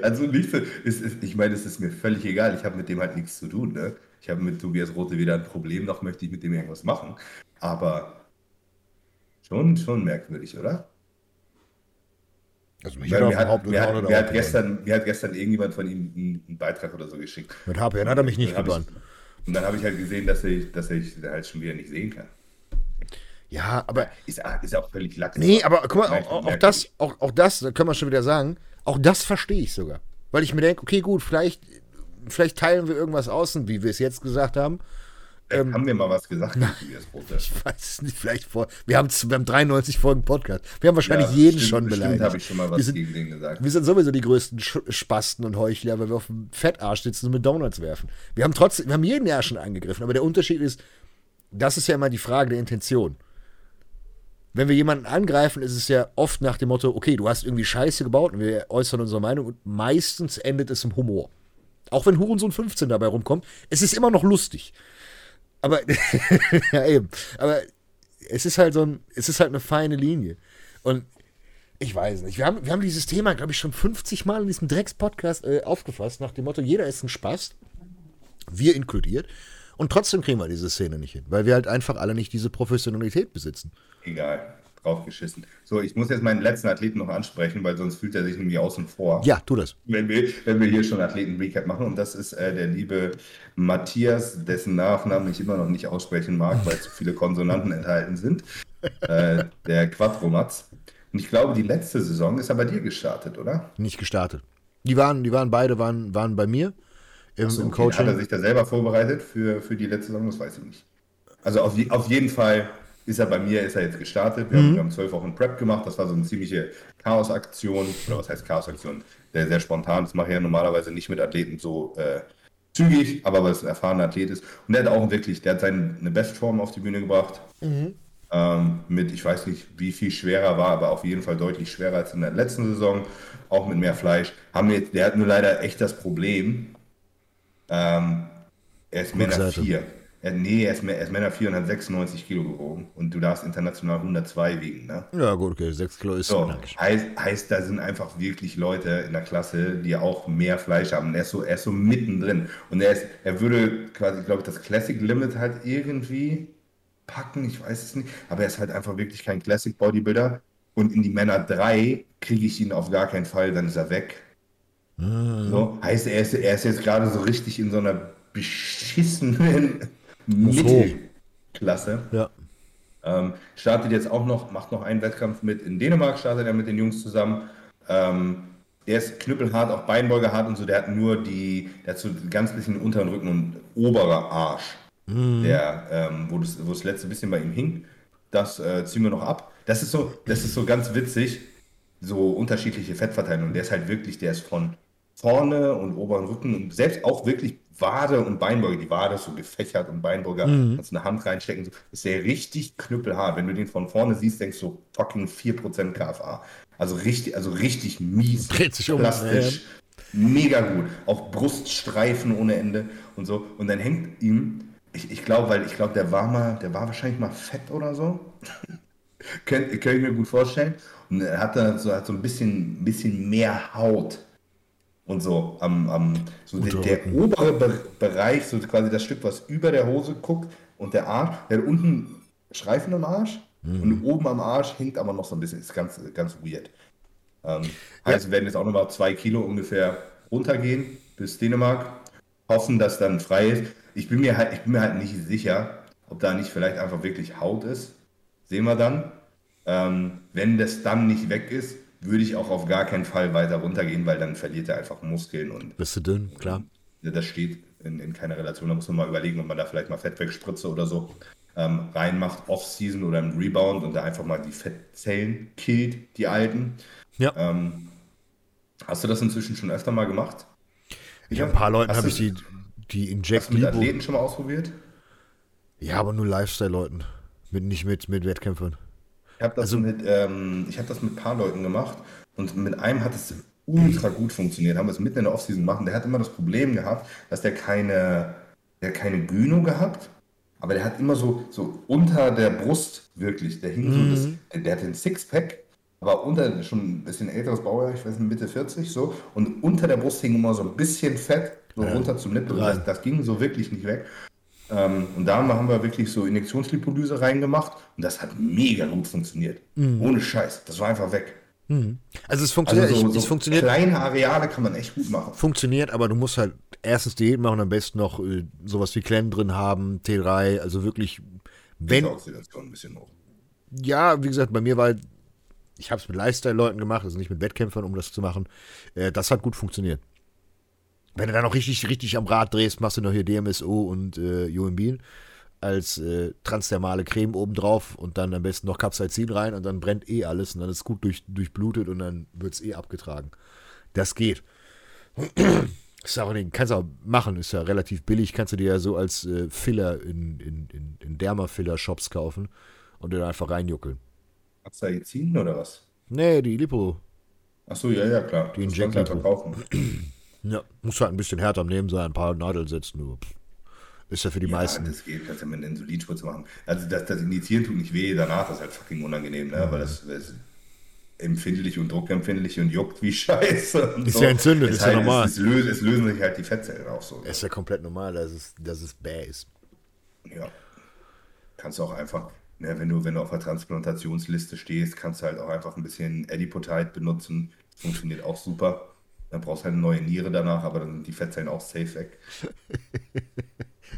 Also nicht so, ist, ist, ich meine, es ist mir völlig egal. Ich habe mit dem halt nichts zu tun. Ne? Ich habe mit Tobias Rote weder ein Problem, noch möchte ich mit dem irgendwas machen. Aber schon, schon merkwürdig, oder? Also mich Weil mir, hat, mir, hat, mir, hat gestern, mir hat gestern irgendjemand von ihm einen, Beitrag oder so geschickt. Mit HPN hat er mich nicht gebannt. Und dann habe ich halt gesehen, dass ich, dass ich halt schon wieder nicht sehen kann. Ja, aber. Ist, ist auch völlig lax. Nee, aber guck mal, auch, auch, das, auch, auch das, da können wir schon wieder sagen, auch das verstehe ich sogar. Weil ich mir denke, okay, gut, vielleicht, vielleicht teilen wir irgendwas aus, wie wir es jetzt gesagt haben. Ähm, haben wir mal was gesagt, Ich weiß es nicht, vielleicht vor. Wir haben, wir haben 93 Folgen Podcast. Wir haben wahrscheinlich ja, jeden stimmt, schon beleidigt. habe ich schon mal was wir sind, gegen den gesagt. Wir sind sowieso die größten Spasten und Heuchler, weil wir auf dem Fettarsch sitzen und mit Donuts werfen. Wir haben trotzdem, wir haben jeden Jahr schon angegriffen, aber der Unterschied ist, das ist ja immer die Frage der Intention. Wenn wir jemanden angreifen, ist es ja oft nach dem Motto, okay, du hast irgendwie Scheiße gebaut und wir äußern unsere Meinung und meistens endet es im Humor. Auch wenn Hurensohn 15 dabei rumkommt, es ist immer noch lustig. Aber, ja eben. Aber es ist halt so ein, es ist halt eine feine Linie. Und ich weiß nicht. Wir haben, wir haben dieses Thema, glaube ich, schon 50 Mal in diesem Drecks-Podcast äh, aufgefasst, nach dem Motto, jeder ist ein Spaß. Wir inkludiert. Und trotzdem kriegen wir diese Szene nicht hin, weil wir halt einfach alle nicht diese Professionalität besitzen. Egal, draufgeschissen. So, ich muss jetzt meinen letzten Athleten noch ansprechen, weil sonst fühlt er sich nämlich außen vor. Ja, tu das. Wenn wir, wenn wir hier schon Athleten-Recap machen. Und das ist äh, der liebe Matthias, dessen Nachnamen ich immer noch nicht aussprechen mag, weil zu viele Konsonanten enthalten sind. Äh, der Quadromatz. Und ich glaube, die letzte Saison ist er bei dir gestartet, oder? Nicht gestartet. Die waren, die waren beide waren, waren bei mir im, So, im okay. Coaching. Hat er sich da selber vorbereitet für, für die letzte Saison? Das weiß ich nicht. Also auf, auf jeden Fall ist er bei mir, ist er jetzt gestartet. Wir, haben, wir haben zwölf Wochen Prep gemacht. Das war so eine ziemliche Chaos-Aktion. Oder was heißt Chaos-Aktion? Sehr, sehr spontan. Das mache ich ja normalerweise nicht mit Athleten so äh, zügig, aber weil es ein erfahrener Athlet ist. Und der hat auch wirklich, der hat seine eine Bestform auf die Bühne gebracht. Ähm, mit, ich weiß nicht, wie viel schwerer war, aber auf jeden Fall deutlich schwerer als in der letzten Saison. Auch mit mehr Fleisch. Haben wir jetzt, der hat nur leider echt das Problem, ähm, er ist Männer Rückseite. 4. Er, nee, er ist, er ist Männer 4 und hat 96 Kilo gewogen. Und du darfst international 102 wiegen, ne? Ja, gut, okay, 6 Kilo ist So, heißt, heißt, da sind einfach wirklich Leute in der Klasse, die auch mehr Fleisch haben. Und er ist so, er ist so mittendrin. Und er ist, er würde quasi, glaube ich, das Classic Limit halt irgendwie packen, ich weiß es nicht. Aber er ist halt einfach wirklich kein Classic Bodybuilder. Und in die Männer 3 kriege ich ihn auf gar keinen Fall, dann ist er weg. So, heißt, er ist, er ist jetzt gerade so richtig in so einer beschissenen. Mittelklasse. Ja. Ähm, startet jetzt auch noch, macht noch einen Wettkampf mit. In Dänemark startet er mit den Jungs zusammen. Ähm, der ist knüppelhart, auch Beinbeuger hart und so. Der hat nur die, der hat so ganz bisschen unteren Rücken und oberer Arsch. Der, ähm, wo, das, wo das letzte bisschen bei ihm hing. Das äh, ziehen wir noch ab. Das ist so, das ist so ganz witzig. So unterschiedliche Fettverteilung. Der ist halt wirklich, der ist von vorne und oberen Rücken und selbst auch wirklich Wade und Beinbeuger. Die Wade ist so gefächert und Beinbeuger, kannst eine Hand reinstecken. So. Ist der richtig knüppelhart. Wenn du den von vorne siehst, denkst du fucking 4% KFA. Also richtig, also richtig mies. Dreht sich um. Plastisch. Mega gut. Auch Bruststreifen ohne Ende und so. Und dann hängt ihm, ich, ich glaube, weil ich glaube, der war mal, der war wahrscheinlich mal fett oder so. Könnt, könnt ich mir gut vorstellen. Und er hat dann so, hat so ein bisschen, ein bisschen mehr Haut und so am, am so der, der obere Be Bereich, so quasi das Stück, was über der Hose guckt und der Arsch, der hat unten Streifen am Arsch und oben am Arsch hängt aber noch so ein bisschen, ist ganz, ganz weird. Ähm, heißt, wir werden jetzt auch nochmal zwei Kilo ungefähr runtergehen bis Dänemark, hoffen, dass dann frei ist. Ich bin mir halt, ich bin mir halt nicht sicher, ob da nicht vielleicht einfach wirklich Haut ist. Sehen wir dann. Ähm, wenn das dann nicht weg ist, würde ich auch auf gar keinen Fall weiter runtergehen, weil dann verliert er einfach Muskeln und Bist du dünn, klar. das steht in, in keiner Relation. Da muss man mal überlegen, ob man da vielleicht mal Fettwegspritze oder so ähm, reinmacht, Off-Season oder im Rebound und da einfach mal die Fettzellen killt, die alten. Ja. Ähm, hast du das inzwischen schon öfter mal gemacht? Ich habe ein paar Leuten Hast habe ich die, die Hast Inject du mit. Athleten schon mal ausprobiert? Ja, aber nur Lifestyle-Leuten. Mit, nicht mit, mit Wettkämpfern. Ich habe das, Also- mit, ähm, ich hab das mit ein paar Leuten gemacht und mit einem hat es ultra gut funktioniert. Haben wir es mitten in der Offseason gemacht. Der hat immer das Problem gehabt, dass der keine, der hat keine Gyno gehabt, aber der hat immer so, so unter der Brust wirklich, der hing so, das, der, der hat den Sixpack, aber unter, schon ein bisschen älteres Baujahr, ich weiß nicht, Mitte 40 so, und unter der Brust hing immer so ein bisschen Fett, so runter zum Nippel. Das, das ging so wirklich nicht weg. Ähm, und da haben wir wirklich so Injektionslipolyse reingemacht und das hat mega gut funktioniert. Ohne Scheiß. Das war einfach weg. Also es Also funktioniert, so, ich, so es funktioniert, kleine Areale kann man echt gut machen. funktioniert, aber du musst halt erstens Diät machen, am besten noch äh, sowas wie Clem drin haben, T3, also wirklich, wenn, Oxidation ein bisschen hoch. ja, wie gesagt, bei mir war, halt- ich habe es mit Lifestyle-Leuten gemacht, also nicht mit Wettkämpfern, um das zu machen. Äh, das hat gut funktioniert. Wenn du dann noch richtig, richtig am Rad drehst, machst du noch hier DMSO und äh, Joinbil als äh, transdermale Creme obendrauf und dann am besten noch Capsaicin rein und dann brennt eh alles und dann ist es gut durch, durchblutet und dann wird es eh abgetragen. Das geht. Ist aber nicht, kannst du auch machen, ist ja relativ billig, kannst du dir ja so als äh, Filler in, in, in, in Derma-Filler-Shops kaufen und dir da einfach reinjuckeln. Capsaicin oder was? Nee, die Lipo. Achso, ja, ja, klar. Die Inject-Lipo. Ja, muss halt ein bisschen härter am Nehmen sein, ein paar Nadeln setzen, nur ist ja für die Ja, meisten. das geht, kannst du mit einer Insulinspritze machen. Also das, das Injizieren tut nicht weh, danach ist halt fucking unangenehm, ne? weil das, das ist empfindlich und druckempfindlich und juckt wie Scheiße. Ist ja entzündet, Es ist ja halt, normal. Es, es, lösen, es lösen sich halt die Fettzellen auf so. ist ja komplett normal, dass es, dass es bäh ist. Ja. Kannst du auch einfach, ne, wenn du, wenn du auf der Transplantationsliste stehst, kannst du halt auch einfach ein bisschen Adipotite benutzen. Funktioniert auch super. Dann brauchst du halt eine neue Niere danach, aber dann sind die Fettzellen auch safe weg.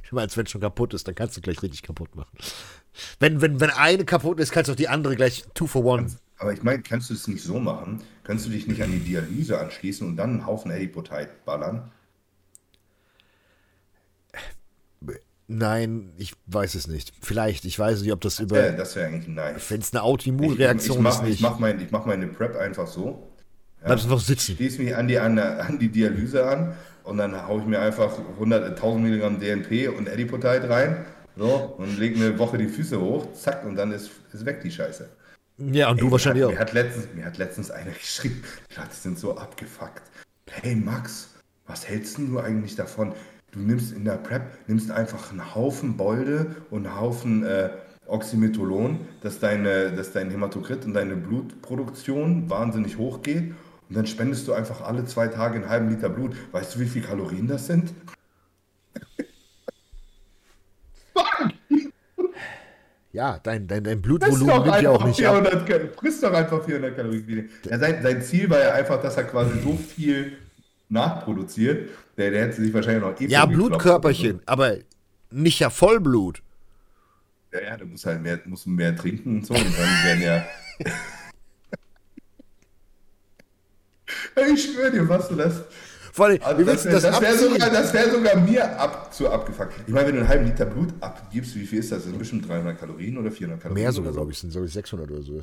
Ich meine, wenn es schon kaputt ist, dann kannst du gleich richtig kaputt machen. Wenn, wenn, wenn eine kaputt ist, kannst du auch die andere gleich two for one. Aber ich meine, kannst du es nicht so machen? Kannst du dich nicht an die Dialyse anschließen und dann einen Haufen Adipotite ballern? Nein, ich weiß es nicht. Vielleicht, ich weiß nicht, ob das über. Ja, das wäre eigentlich nice. Wenn es eine Autoimmunreaktion mach, ist. Ich mache mein, mach meine Prep einfach so. Ja. Bleibst einfach sitzen. Schließe mich an die, an, an die Dialyse an und dann haue ich mir einfach 100, 1000 Milligramm DNP und Adipotite rein. So, und lege eine Woche die Füße hoch, zack, und dann ist, ist weg die Scheiße. Ja, und Ey, du wahrscheinlich mir auch. Hat, mir, hat letztens, mir hat letztens einer geschrieben, die Leute sind so abgefuckt. Hey Max, was hältst du eigentlich davon? Du nimmst in der Prep, nimmst einfach einen Haufen Bolde und einen Haufen äh, Oxymetholon, dass, deine, dass dein Hämatokrit und deine Blutproduktion wahnsinnig hochgeht. Und dann spendest du einfach alle zwei Tage einen halben Liter Blut. Weißt du, wie viele Kalorien das sind? Ja, dein, dein, dein Blutvolumen nimmt ja auch nicht 400, ab. Frisst doch einfach 400 Kalorien. Ja, sein, sein Ziel war ja einfach, dass er quasi so viel nachproduziert. Der, der hätte sich wahrscheinlich noch Ja, Blutkörperchen, so. aber nicht ja Vollblut. Ja, ja, du musst halt mehr, musst mehr trinken und so. Und dann werden ja. ich schwöre dir, was du das. Vor allem, also das wäre wär sogar, wär sogar mir ab, zu abgefuckt. Ich meine, wenn du einen halben Liter Blut abgibst, wie viel ist das? Das sind bestimmt 300 Kalorien oder 400 Kalorien? Mehr sogar, glaube ich, sind glaube ich 600 oder so.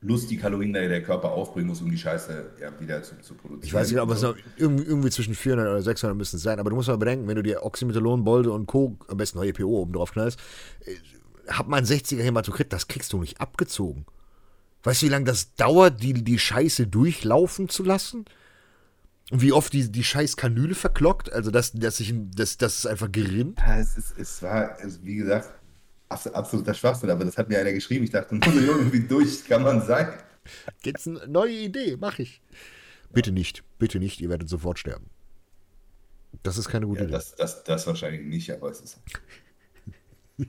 Plus die Kalorien, die der Körper aufbringen muss, um die Scheiße ja, wieder zu, zu produzieren. Ich weiß nicht, aber es so. irgendwie, irgendwie zwischen 400 oder 600 müssen es sein. Aber du musst mal bedenken, wenn du dir Oxymetholon, Bolde und Co., am besten noch EPO oben drauf knallst, äh, hat man 60er Hämatokrit, das kriegst du nicht abgezogen. Weißt du, wie lange das dauert, die, die Scheiße durchlaufen zu lassen? Und wie oft die, die scheiß Kanüle verklockt, also dass, dass, ich, dass, dass es einfach gerinnt. Ja, es, ist, es war, wie gesagt, absoluter Schwachsinn, aber das hat mir einer geschrieben. Ich dachte, irgendwie durch kann man sein. Jetzt eine neue Idee, mach ich. Bitte nicht, bitte nicht, ihr werdet sofort sterben. Das ist keine gute ja, Idee. Das, das, das wahrscheinlich nicht, aber es ist.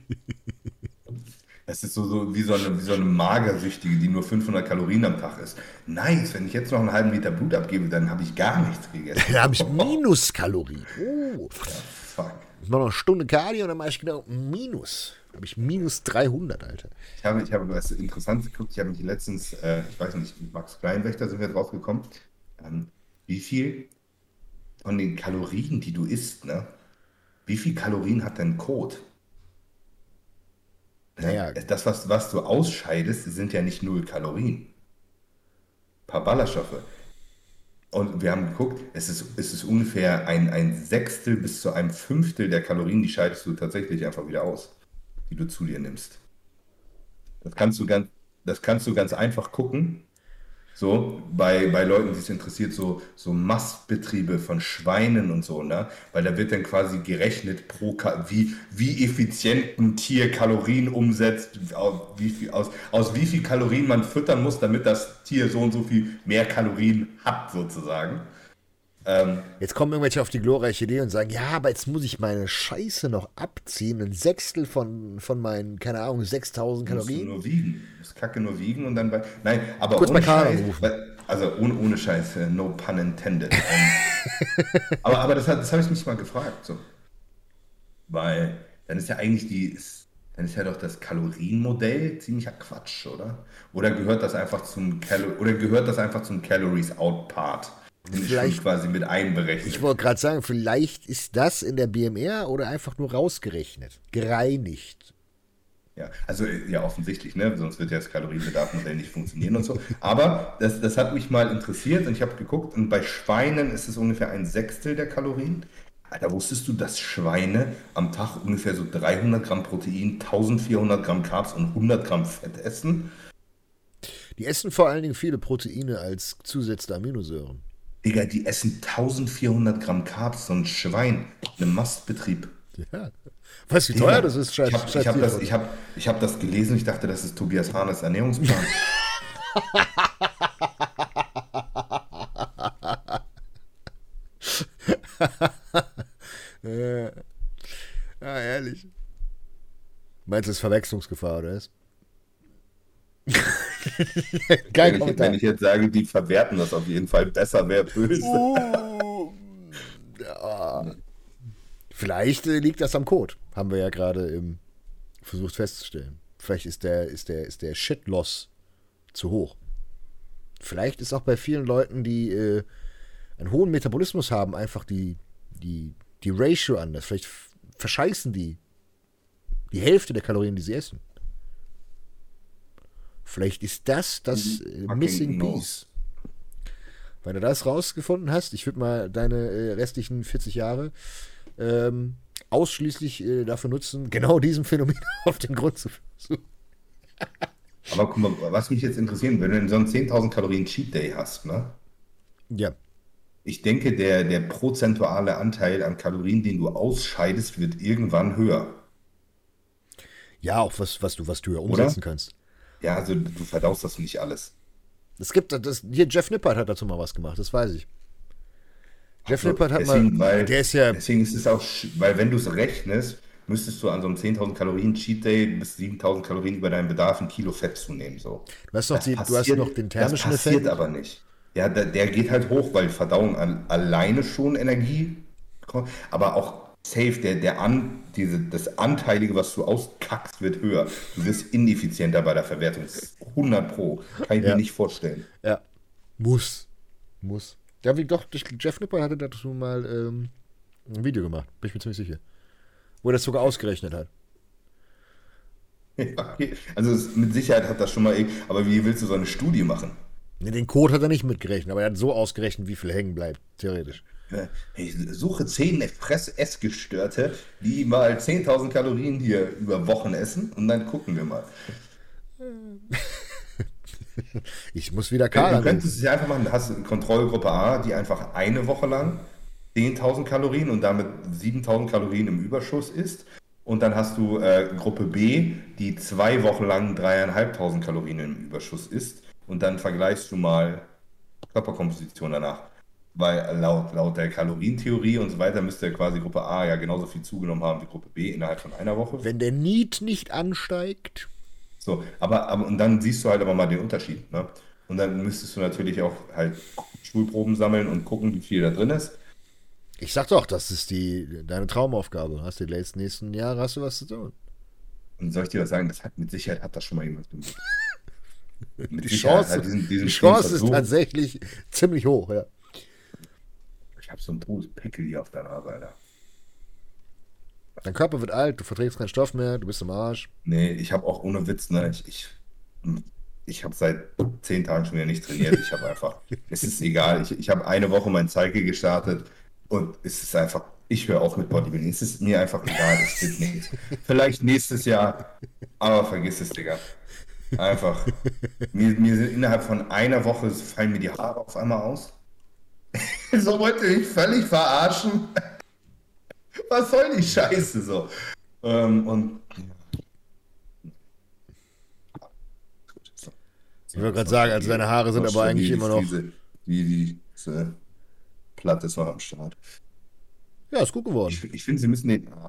Es ist so, so, wie, so eine, wie so eine Magersüchtige, die nur 500 Kalorien am Tag isst. Nice, wenn ich jetzt noch einen halben Liter Blut abgebe, dann habe ich gar nichts gegessen. dann habe ich Minuskalorien. Oh. Ja, fuck. Ich mache noch eine Stunde Cardio und dann mache ich genau Minus. Habe ich minus 300, Alter. Ich habe, ich habe was Interessantes geguckt. Ich habe mich letztens, äh, ich weiß nicht, mit Max Kleinwächter sind wir drauf gekommen. Ähm, wie viel von den Kalorien, die du isst, ne? Wie viel Kalorien hat dein Code? Naja. Das, was, was du ausscheidest, sind ja nicht null Kalorien. Ein paar Ballaststoffe. Und wir haben geguckt, es ist, es ist ungefähr ein, ein Sechstel bis zu einem Fünftel der Kalorien, die scheidest du tatsächlich einfach wieder aus, die du zu dir nimmst. Das kannst du ganz, das kannst du ganz einfach gucken. So, bei, bei Leuten, die es interessiert, so, so Mastbetriebe von Schweinen und so, ne? Weil da wird dann quasi gerechnet pro wie, wie effizient ein Tier Kalorien umsetzt, aus wie, viel, aus, aus wie viel Kalorien man füttern muss, damit das Tier so und so viel mehr Kalorien hat, sozusagen. Ähm, jetzt kommen irgendwelche auf die glorreiche Idee und sagen, ja, aber jetzt muss ich meine Scheiße noch abziehen, ein Sechstel von, von meinen, keine Ahnung, 6000 Kalorien. Musst du nur wiegen, musst Kacke nur wiegen und dann bei, nein, aber Kurz ohne Scheiß, also ohne, ohne Scheiß, no pun intended. Ähm, aber aber das, das habe ich mich mal gefragt, so. weil dann ist ja eigentlich die, dann ist ja doch das Kalorienmodell ziemlicher Quatsch, oder? Oder gehört das einfach zum Calo oder gehört das einfach zum Calories Out Part? Vielleicht quasi mit einberechnet. Ich wollte gerade sagen, vielleicht ist das in der BMR oder einfach nur rausgerechnet, gereinigt. Ja, also ja offensichtlich, ne? sonst wird ja das Kalorienbedarfmodell nicht funktionieren und so. Aber das, das hat mich mal interessiert und ich habe geguckt und bei Schweinen ist es ungefähr ein Sechstel der Kalorien. Alter, wusstest du, dass Schweine am Tag ungefähr so 300 Gramm Protein, 1400 Gramm Carbs und 100 Gramm Fett essen? Die essen vor allen Dingen viele Proteine als der Aminosäuren. Digga, die essen 1400 Gramm Carbs, so ein Schwein, einem Mastbetrieb. Ja. Weißt du, wie teuer das ist? Scheiß, ich habe hab das, ich hab, ich hab das gelesen, ich dachte, das ist Tobias Hahnes Ernährungsplan. ja. ja, ehrlich. Meinst du, es ist Verwechslungsgefahr, oder ist? Kein wenn, ich, wenn ich jetzt sage, die verwerten das auf jeden Fall besser, wäre böse. Uh, ja. Vielleicht äh, liegt das am Code. Haben wir ja gerade versucht festzustellen. Vielleicht ist der, ist der, ist der Shit-Loss zu hoch. Vielleicht ist auch bei vielen Leuten, die äh, einen hohen Metabolismus haben, einfach die, die, die Ratio anders. Vielleicht verscheißen die die Hälfte der Kalorien, die sie essen. Vielleicht ist das das äh, Missing Piece. Wenn du das rausgefunden hast, ich würde mal deine äh, restlichen 40 Jahre ähm, ausschließlich äh, dafür nutzen, genau diesem Phänomen auf den Grund zu versuchen. Aber guck mal, was mich jetzt interessiert, wenn du so einen 10.000 Kalorien Cheat Day hast, ne? Ja. Ich denke, der, der prozentuale Anteil an Kalorien, den du ausscheidest, wird irgendwann höher. Ja, auch was, was du, was du ja umsetzen Oder? kannst. Ja, also du verdaust das nicht alles. Es gibt, das, hier Jeff Nippert hat dazu mal was gemacht, das weiß ich. Jeff also, Nippert hat deswegen, mal, weil, der ist ja... Deswegen ist es auch, weil wenn du es rechnest, müsstest du an so einem 10.000 Kalorien Cheat Day bis 7.000 Kalorien über deinen Bedarf ein Kilo Fett zunehmen. So. Du, hast noch die, passiert, du hast noch den thermischen das passiert Effekt. aber nicht. Ja, der, der, geht halt hoch, weil Verdauung alleine schon Energie, aber auch safe, der, der an, diese, das Anteilige, was du auskackst, wird höher. Du wirst ineffizienter bei der Verwertung. 100 Pro. Kann ich ja. mir nicht vorstellen. Ja. Muss. Muss. Ja, wie doch, Jeff Nipper hatte dazu mal ähm, ein Video gemacht. Bin ich mir ziemlich sicher. Wo er das sogar ausgerechnet hat. Ja. Also mit Sicherheit hat das schon mal, aber wie willst du so eine Studie machen? Nee, den Code hat er nicht mitgerechnet, aber er hat so ausgerechnet, wie viel hängen bleibt, theoretisch. Ich suche 10 Fress-Essgestörte, die mal 10.000 Kalorien hier über Wochen essen und dann gucken wir mal. Ich muss wieder Karl. Du könntest es ja einfach machen, du hast eine Kontrollgruppe A, die einfach eine Woche lang 10.000 Kalorien und damit 7.000 Kalorien im Überschuss isst. Und dann hast du äh, Gruppe B, die zwei Wochen lang 3.500 Kalorien im Überschuss isst. Und dann vergleichst du mal Körperkomposition danach. Weil laut, laut der Kalorientheorie und so weiter müsste quasi Gruppe A ja genauso viel zugenommen haben wie Gruppe B innerhalb von einer Woche. Wenn der Need nicht ansteigt. So, aber, aber und dann siehst du halt aber mal den Unterschied. Ne? Und dann müsstest du natürlich auch halt Schulproben sammeln und gucken, wie viel da drin ist. Ich sag doch, das ist die, deine Traumaufgabe. Hast du die nächsten Jahre hast du was zu tun. Und soll ich dir was sagen, das hat mit Sicherheit hat das schon mal jemand gemacht. die Chance, halt diesen, diesen die Chance ist tatsächlich ziemlich hoch, ja. Ich habe so ein totes Pickel hier auf deiner Arbeit. Dein Körper wird alt, du verträgst keinen Stoff mehr, du bist im Arsch. Nee, ich habe auch ohne Witz, ne, ich, ich, ich habe seit zehn Tagen schon wieder nicht trainiert. Ich habe einfach, es ist egal. Ich, ich habe eine Woche mein Cycle gestartet und es ist einfach, ich höre auch mit Bodybuilding. Es ist mir einfach egal, es wird nichts. Vielleicht nächstes Jahr, aber vergiss es, Digga. Einfach. Mir, mir sind innerhalb von einer Woche fallen mir die Haare auf einmal aus. so wollte ich völlig verarschen. Was soll die Scheiße so? Ähm, und. Ich wollte gerade sagen, also deine Haare sind aber eigentlich immer noch. Diese, wie die diese Platte ist noch am Start. Ja, ist gut geworden. Ich, ich finde, sie müssen den. Oh,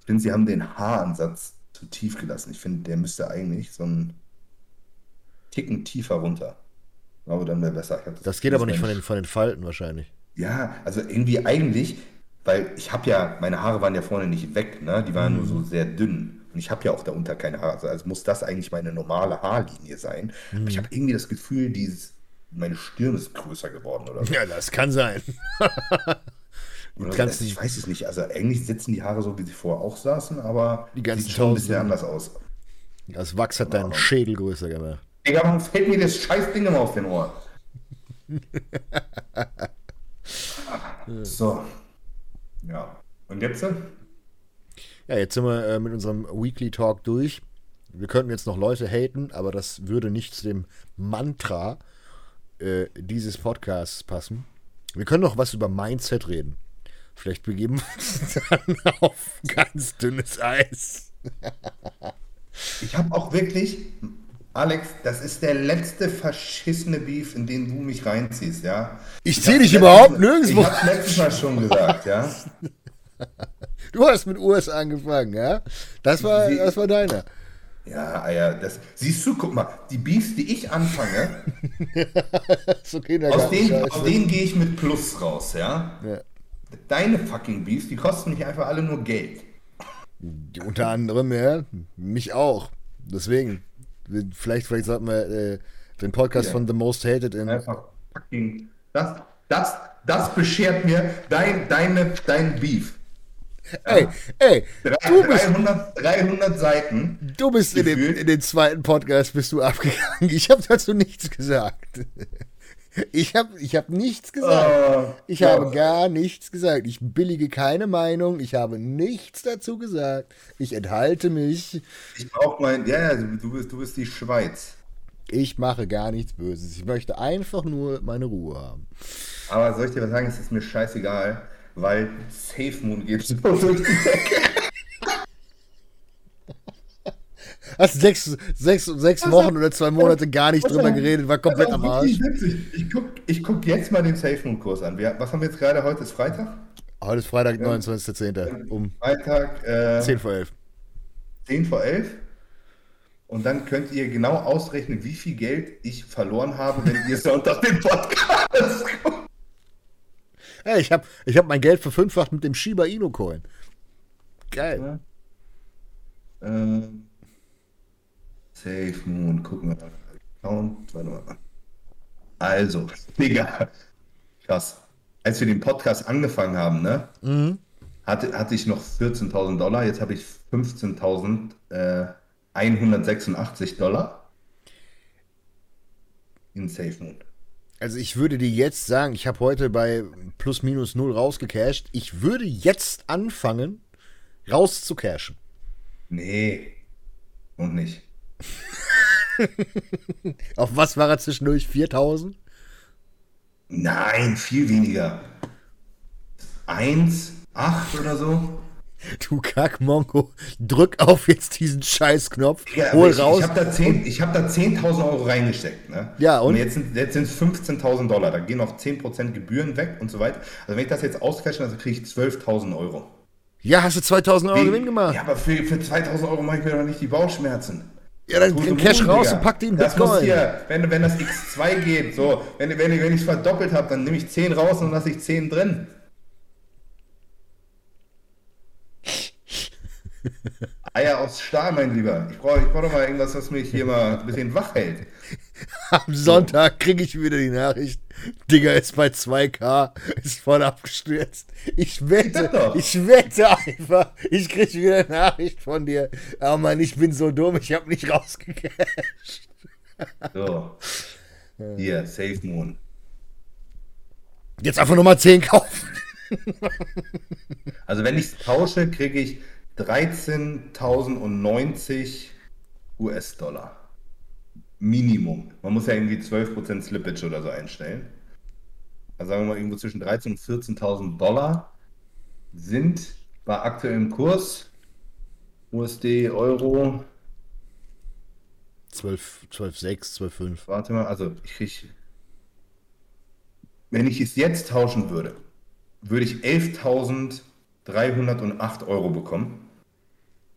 ich finde, sie haben den Haaransatz zu tief gelassen. Ich finde, der müsste eigentlich so einen Ticken tiefer runter. Aber dann wäre besser. Das, das, geht aber nicht von den, von den Falten wahrscheinlich. Ja, also irgendwie eigentlich, weil ich habe ja, meine Haare waren ja vorne nicht weg, ne? Die waren mhm. nur so sehr dünn. Und ich habe ja auch darunter keine Haare. Also muss das eigentlich meine normale Haarlinie sein. Mhm. Aber ich habe irgendwie das Gefühl, dieses, meine Stirn ist größer geworden, oder? Ja, das kann sein. kannst ich weiß es nicht. Also eigentlich sitzen die Haare so, wie sie vorher auch saßen, aber die ganzen sieht schon ein bisschen anders aus. Das Wachs hat deinen Schädel größer gemacht. Digga, warum fällt mir das scheiß Ding immer auf den Ohr? so. Ja. Und jetzt? Ja, jetzt sind wir äh, mit unserem Weekly Talk durch. Wir könnten jetzt noch Leute haten, aber das würde nicht zu dem Mantra äh, dieses Podcasts passen. Wir können noch was über Mindset reden. Vielleicht begeben wir uns dann auf ganz dünnes Eis. ich habe auch wirklich Alex, das ist der letzte verschissene Beef, in den du mich reinziehst, ja? Ich, ziehe dich überhaupt nirgendwo. Ich hab's letztes Mal schon gesagt, ja? Du hast mit US angefangen, ja? Das war, Sie- das war deiner. Ja, Eier, das. Siehst du, guck mal, die Beefs, die ich anfange, so aus denen, aus denen gehe ich mit Plus raus, ja? Ja. Deine fucking Beefs, die kosten mich einfach alle nur Geld. Unter anderem, ja, mich auch. Deswegen, vielleicht, vielleicht sollten wir äh, den Podcast Ja. von The Most Hated in. Einfach fucking. Das, das, das beschert mir dein, deine, dein Beef. Ey, ey, Drei, du bist, 300, 300 Seiten. du bist in, den, gefühlt. in den zweiten Podcast bist du abgegangen. Ich habe dazu nichts gesagt. Ich habe ich hab nichts gesagt. Oh, Ich ja. habe gar nichts gesagt. Ich billige keine Meinung. Ich habe nichts dazu gesagt. Ich enthalte mich. Ich brauch mein. Ja, ja, du bist, du bist die Schweiz. Ich mache gar nichts Böses. Ich möchte einfach nur meine Ruhe haben. Aber soll ich dir was sagen? Es ist mir scheißegal, weil Safe Moon geht so durch die Decke. Hast sechs, sechs, sechs Wochen oder zwei Monate gar nicht drüber geredet, war komplett am Arsch. Ich guck, ich guck jetzt mal den Safe Moon Kurs an. Wir, was haben wir jetzt gerade? Heute ist Freitag? Heute ist Freitag, 29.10. um Freitag äh, 10 vor 11. 10 vor 11. Und dann könnt ihr genau ausrechnen, wie viel Geld ich verloren habe, wenn ihr Sonntag den Podcast guckt. Hey, ich habe ich hab mein Geld verfünffacht mit dem Shiba Inu Coin. Geil. Ähm, Safe Moon, gucken wir mal. Account, warte mal. Also, Digga, krass. Als wir den Podcast angefangen haben, ne, hatte, hatte ich noch 14.000 Dollar, jetzt habe ich 15.186 Dollar in Safe Moon. Also ich würde dir jetzt sagen, ich habe heute bei plus minus null rausgecasht. Ich würde jetzt anfangen, rauszucashen. Nee, und nicht. Auf was war er zwischendurch? 4000? Nein, viel weniger. 1, 8 oder so. Du Kackmongo, drück auf jetzt diesen Scheißknopf, Ja, hol ich, raus. Ich habe da 10 ich hab da 10.000 Euro reingesteckt. Ne? Ja, und? jetzt sind jetzt sind es 15.000 Dollar. Da gehen noch 10% Gebühren weg und so weiter. Also wenn ich das jetzt auscashe, dann kriege ich 12.000 Euro. ja, hast du 2000 Euro Gewinn gemacht? Ja, aber für, für 2.000 Euro mache ich mir doch nicht die Bauchschmerzen. Ja, dann Gute cash Moon, raus Digga. und pack den das muss Bitcoin. hier, wenn, wenn das X2 geht, so, wenn, wenn, wenn ich es verdoppelt habe, dann nehme ich 10 raus und lasse ich 10 drin. Eier aus Stahl, mein Lieber. Ich brauche ich brauch doch mal irgendwas, was mich hier mal ein bisschen wach hält. Am Sonntag kriege ich wieder die Nachricht, Digga ist bei 2K, ist voll abgestürzt. Ich wette, ich wette einfach, ich kriege wieder eine Nachricht von dir. Oh Mann, ich bin so dumm, ich habe nicht rausgecasht. So. Hier, Safe Moon. Jetzt einfach nochmal 10 kaufen. Also wenn ich es tausche, kriege ich 13.090 US-Dollar. Minimum. Man muss ja irgendwie 12% Slippage oder so einstellen. Also sagen wir mal irgendwo zwischen 13.000 und 14.000 Dollar sind bei aktuellem Kurs USD, Euro, 12, 12, 6, 12, 5. warte mal, also ich kriege, wenn ich es jetzt tauschen würde, würde ich 11.308 Euro bekommen.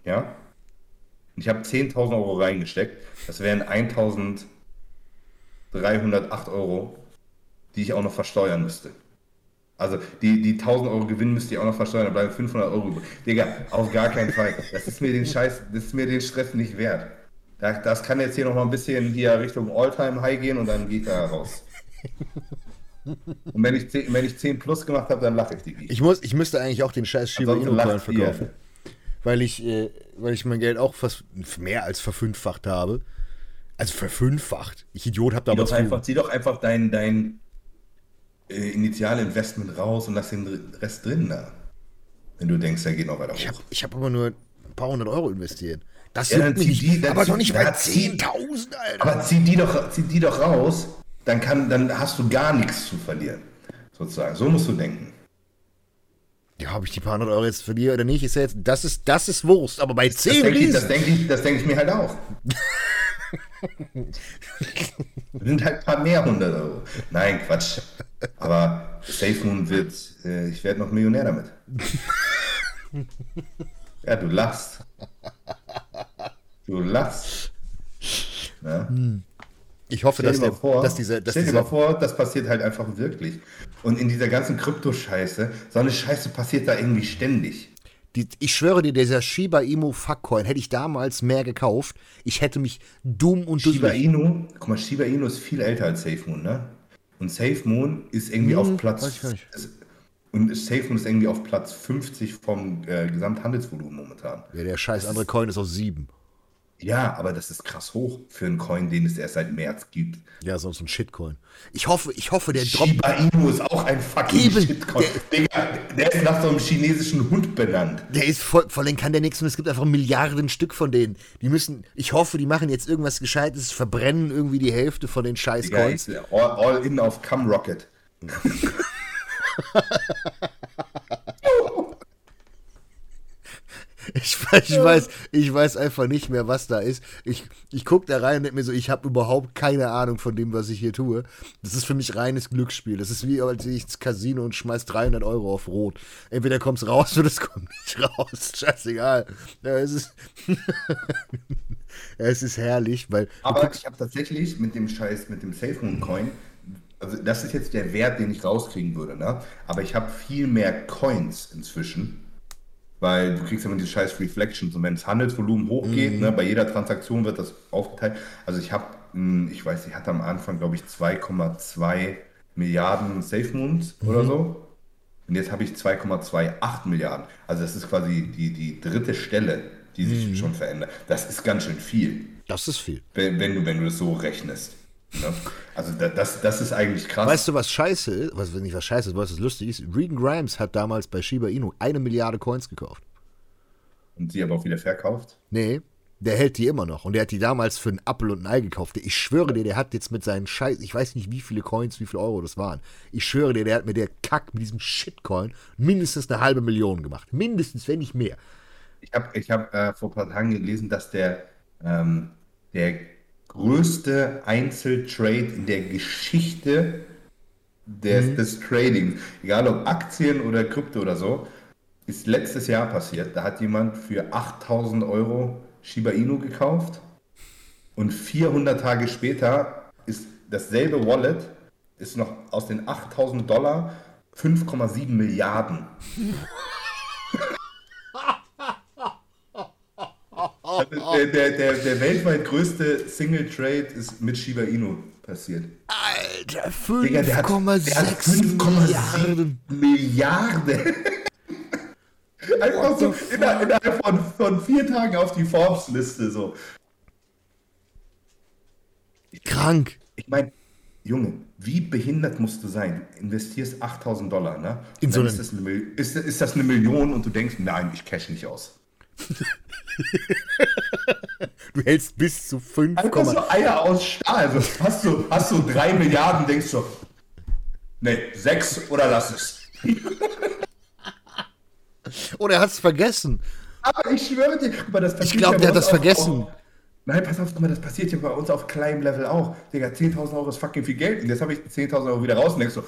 Ja? Und ich habe 10.000 Euro reingesteckt. Das wären 1.308 Euro, die ich auch noch versteuern müsste. Also die, die 1000 Euro Gewinn müsst ihr auch noch versteuern, dann bleiben 500 Euro übrig. Digga, auf gar keinen Fall. Das ist mir den Scheiß, das ist mir den Stress nicht wert. Da, das kann jetzt hier noch mal ein bisschen hier Richtung Alltime High gehen und dann geht da raus. Und wenn ich 10, wenn ich 10 plus gemacht habe, dann lache ich die. Ich, muss, ich müsste eigentlich auch den scheiß Shiba Inu Coin lacht ihr. Weil ich, äh, weil ich mein Geld auch fast mehr als verfünffacht habe. Also verfünffacht. Ich Idiot hab da Zieh aber zu. einfach, zieh doch einfach dein, dein äh, Initialinvestment raus und lass den Rest drin da. Wenn du denkst, der geht noch weiter hoch. Ich habe hab aber nur ein paar hundert Euro investiert. Das Ja, zieh nicht. die- aber zieh- doch nicht bei zieh- 10.000, Alter. Aber zieh die doch, zieh die doch raus, dann, kann, dann hast du gar nichts zu verlieren. Sozusagen. So musst du denken. Ja, ob ich die paar hundert Euro jetzt verliere oder nicht, ist ja jetzt, das ist, das ist Wurst. Aber bei Das 10 denke ich, das Riesen. denk ich, das denk ich mir halt auch. Das sind halt ein paar mehr hundert Euro. Nein, Quatsch. Aber Safe Moon wird, äh, ich werde noch Millionär damit. Ja, du lachst. Du lachst. Ja. Ich hoffe, dass, der, vor, dass dieser, dass stell dir mal vor, das passiert halt einfach wirklich. Und in dieser ganzen Krypto-Scheiße, so eine Scheiße passiert da irgendwie ständig. Die, ich schwöre dir, dieser Shiba Inu Fuckcoin hätte ich damals mehr gekauft. Ich hätte mich dumm und Shiba. Inu, guck mal, Shiba Inu ist viel älter als Safe Moon, ne? Und Safe Moon ist irgendwie auf weiß Platz. Ist, und Safe Moon ist irgendwie auf Platz 50 vom äh, Gesamthandelsvolumen momentan. Ja, der scheiß andere Coin ist auf 7. Ja, aber das ist krass hoch für einen Coin, den es erst seit März gibt. Ja, sonst ein Shitcoin. Ich hoffe, ich hoffe, der droppt. Shiba Inu ist auch ein fucking Eben, Shitcoin. Digga, der ist nach so einem chinesischen Hund benannt. Der ist voll, vor allem kann der nichts und es gibt einfach Milliarden Stück von denen. Die müssen, ich hoffe, die machen jetzt irgendwas Gescheites, verbrennen irgendwie die Hälfte von den scheiß Digga, Coins. all, all in auf Cum Rocket. Ich, weiß- ich, weiß, ich weiß einfach nicht mehr, was da ist. Ich, ich gucke da rein und denke mir so, ich habe überhaupt keine Ahnung von dem, was ich hier tue. Das ist für mich reines Glücksspiel. Das ist wie, als ich ins Casino und schmeiß 300 Euro auf Rot. Entweder kommt's raus oder es kommt nicht raus. Scheißegal. Ja, es ist, ja, es ist herrlich, weil Aber guckst, ich habe tatsächlich mit dem Scheiß, mit dem Safe Moon Coin, also das ist jetzt der Wert, den ich rauskriegen würde, ne? Aber ich habe viel mehr Coins inzwischen, weil du kriegst immer diese scheiß Reflections und wenn das Handelsvolumen hochgeht, ne, bei jeder Transaktion wird das aufgeteilt. Also ich habe, ich weiß, ich hatte am Anfang, glaube ich, 2,2 Milliarden Safe Moons oder so. Und jetzt habe ich 2,28 Milliarden. Also das ist quasi die, die dritte Stelle, die sich schon verändert. Das ist ganz schön viel das ist viel. wenn, wenn, du, wenn du das so rechnest. Ne? Also da, das, das ist eigentlich krass. Weißt du, was scheiße ist? Was nicht was scheiße ist, was lustig ist? Regan Grimes hat damals bei Shiba Inu eine Milliarde Coins gekauft. Und sie aber auch wieder verkauft. Nee, der hält die immer noch. Und der hat die damals für einen Apfel und ein Ei gekauft. Ich schwöre dir, der hat jetzt mit seinen Scheiß, ich weiß nicht, wie viele Coins, wie viele Euro das waren. Ich schwöre dir, der hat mit der Kack, mit diesem Shitcoin mindestens eine halbe Million gemacht. Mindestens, wenn nicht mehr. Ich habe ich hab, äh, vor ein paar Tagen gelesen, dass der, ähm, der größte Einzeltrade in der Geschichte des, des Trading, egal ob Aktien oder Krypto oder so, ist letztes Jahr passiert. Da hat jemand für 8000 Euro Shiba Inu gekauft und 400 Tage später ist dasselbe Wallet ist noch aus den 8000 Dollar 5,7 Milliarden. Also der, der, der, der weltweit größte Single Trade ist mit Shiba Inu passiert. Alter, Digga, der hat, der hat 5,6 5,7 Milliarden. Einfach so innerhalb, innerhalb von, von vier Tagen auf die Forbes-Liste so. Krank. Ich meine, Junge, wie behindert musst du sein? Du investierst 8000 Dollar, ne? In so ist, das eine, ist, ist das eine Million und du denkst, nein, ich cash nicht aus. Du hältst bis zu 5, Einfach so Eier aus Stahl. Also hast du, hast du drei Milliarden, denkst du, nee, sechs oder lass es. Oh, der hat's vergessen. Aber ich schwöre dir, guck mal, das passiert Ich glaube, der hat das vergessen. Auch, nein, pass auf, guck mal, das passiert ja bei uns auf kleinem Level auch. Digga, 10.000 Euro ist fucking viel Geld. Und jetzt habe ich 10.000 Euro wieder raus und denkst so,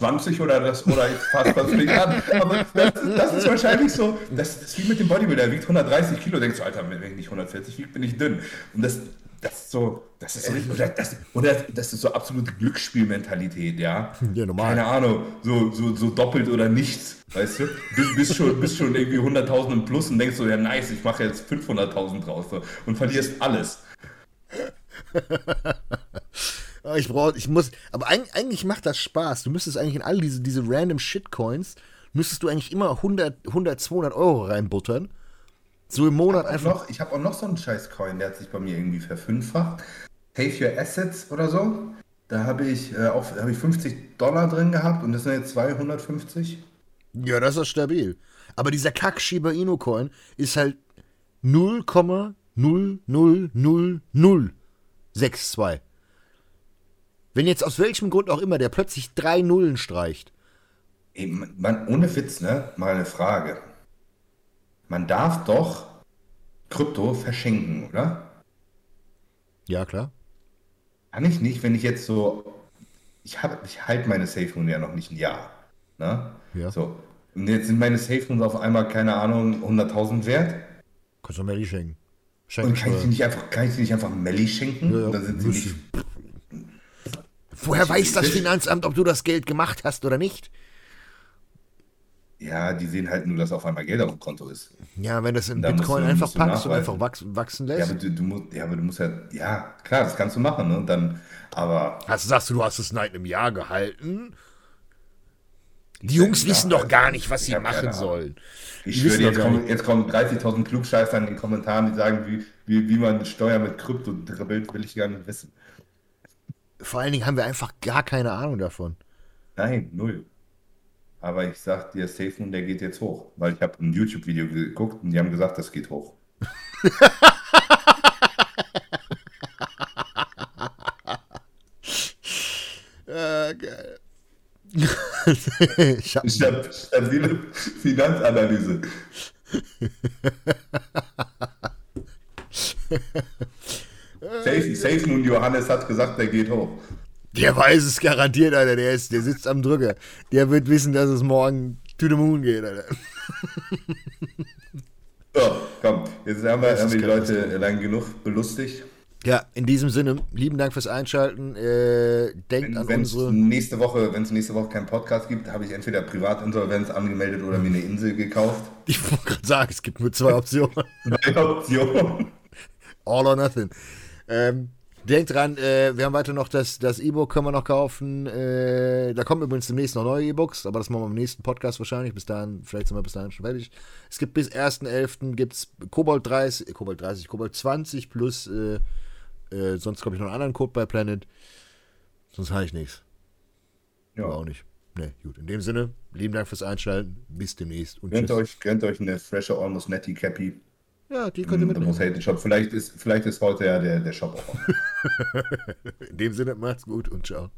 20 oder das, oder ich fasse das nicht an. Aber das, das ist wahrscheinlich so, das, ist wie mit dem Bodybuilder, der wiegt 130 Kilo, denkst du, Alter, wenn ich nicht 140 wiege, bin ich dünn. Und das, das ist so, das ist so, oder das, oder das ist so absolute Glücksspielmentalität, ja. Ja, normal. Keine Ahnung, so, so, so doppelt oder nichts, weißt du? Bist, bist, schon, bist schon irgendwie 100.000 im Plus und denkst so, ja nice, ich mache jetzt 500.000 draus so, und verlierst alles. Ah, Ich brauche, ich muss, aber eig- eigentlich macht das Spaß. Du müsstest eigentlich in all diese, diese random Shitcoins, müsstest du eigentlich immer 100, 100, 200 Euro reinbuttern. So im Monat einfach. Noch, ich habe auch noch so einen scheiß Coin, der hat sich bei mir irgendwie verfünffacht. Save Your Assets oder so. Da habe ich, äh, hab ich 50 Dollar drin gehabt und das sind jetzt 250. Ja, das ist stabil. Aber dieser Kack Shiba Inu Coin ist halt 0,0000062. Wenn jetzt aus welchem Grund auch immer der plötzlich drei Nullen streicht. Ey, man, ohne Witz, ne? Mal eine Frage. Man darf doch Krypto verschenken, oder? Ja, klar. Kann ich nicht, wenn ich jetzt so. Ich, hab- ich halte meine Safe Moon ja noch nicht ein Jahr. Ne? Ja. So. Und jetzt sind meine Safe Moons auf einmal, keine Ahnung, 100.000 wert. Kannst du Melli schenken. Und kann ich die nicht einfach, kann ich die nicht einfach Melli schenken? Ja, Dann sind sie nicht. Woher weiß das Finanzamt, ob du das Geld gemacht hast oder nicht? Ja, die sehen halt nur, dass auf einmal Geld auf dem Konto ist. Ja, wenn das in Da Bitcoin du- einfach packst und einfach wachsen, wachsen Ja, lässt. aber du, du musst, ja, aber du musst ja, ja, klar, das kannst du machen, ne? Und dann, aber Also sagst du, du hast es seit einem Jahr gehalten? Die Jungs wissen ja, doch gar nicht, was sie machen sollen. ich schwöre, jetzt kommen, jetzt kommen 30.000 Klugscheißer in den Kommentaren, die sagen, wie, wie, wie man Steuer mit Krypto dribbelt, will ich gar nicht wissen. Vor allen Dingen haben wir einfach gar keine Ahnung davon. Nein, null. Aber ich sag dir, Safe Moon, der geht jetzt hoch. Weil ich habe ein YouTube-Video geguckt und die haben gesagt, das geht hoch. Äh, geil. Stab- Stabile Finanzanalyse. Safe, Safe Moon Johannes hat gesagt, der geht hoch. der weiß es garantiert, Alter. Der, ist, der sitzt am Drücker. Der wird wissen, dass es morgen to the moon geht, Alter. So, komm, jetzt haben wir, haben wir die. Leute lang genug belustigt. Ja, in diesem Sinne, lieben Dank fürs Einschalten. Äh, denkt an Wenn es unsere. nächste Woche, wenn es nächste Woche keinen Podcast gibt, habe ich entweder Privatinsolvenz angemeldet oder mir eine Insel gekauft. Ich wollte gerade sagen, es gibt nur zwei Optionen. Zwei Optionen. All or nothing. Ähm, denkt dran, äh, wir haben weiter noch das das E-Book, können wir noch kaufen. Äh, da kommen übrigens demnächst noch neue E-Books, aber das machen wir im nächsten Podcast wahrscheinlich. Bis dahin, vielleicht sind wir bis dahin schon fertig. Es gibt bis 1.11. gibt's Kobold 30, äh, Kobold 30, Kobold 20 plus, äh, äh, sonst glaube ich noch einen anderen Code bei Planet. Sonst habe ich nichts. Ja. Aber auch nicht. Ne, gut. In dem Sinne, lieben Dank fürs Einschalten. Bis demnächst und Gönnt tschüss. euch, gönnt euch eine frische Almost Netty Cappy. Ja, die könnt ihr im mitnehmen. Hated Shop. Vielleicht ist, vielleicht ist heute ja der, der Shop auch. In dem Sinne, macht's gut und ciao.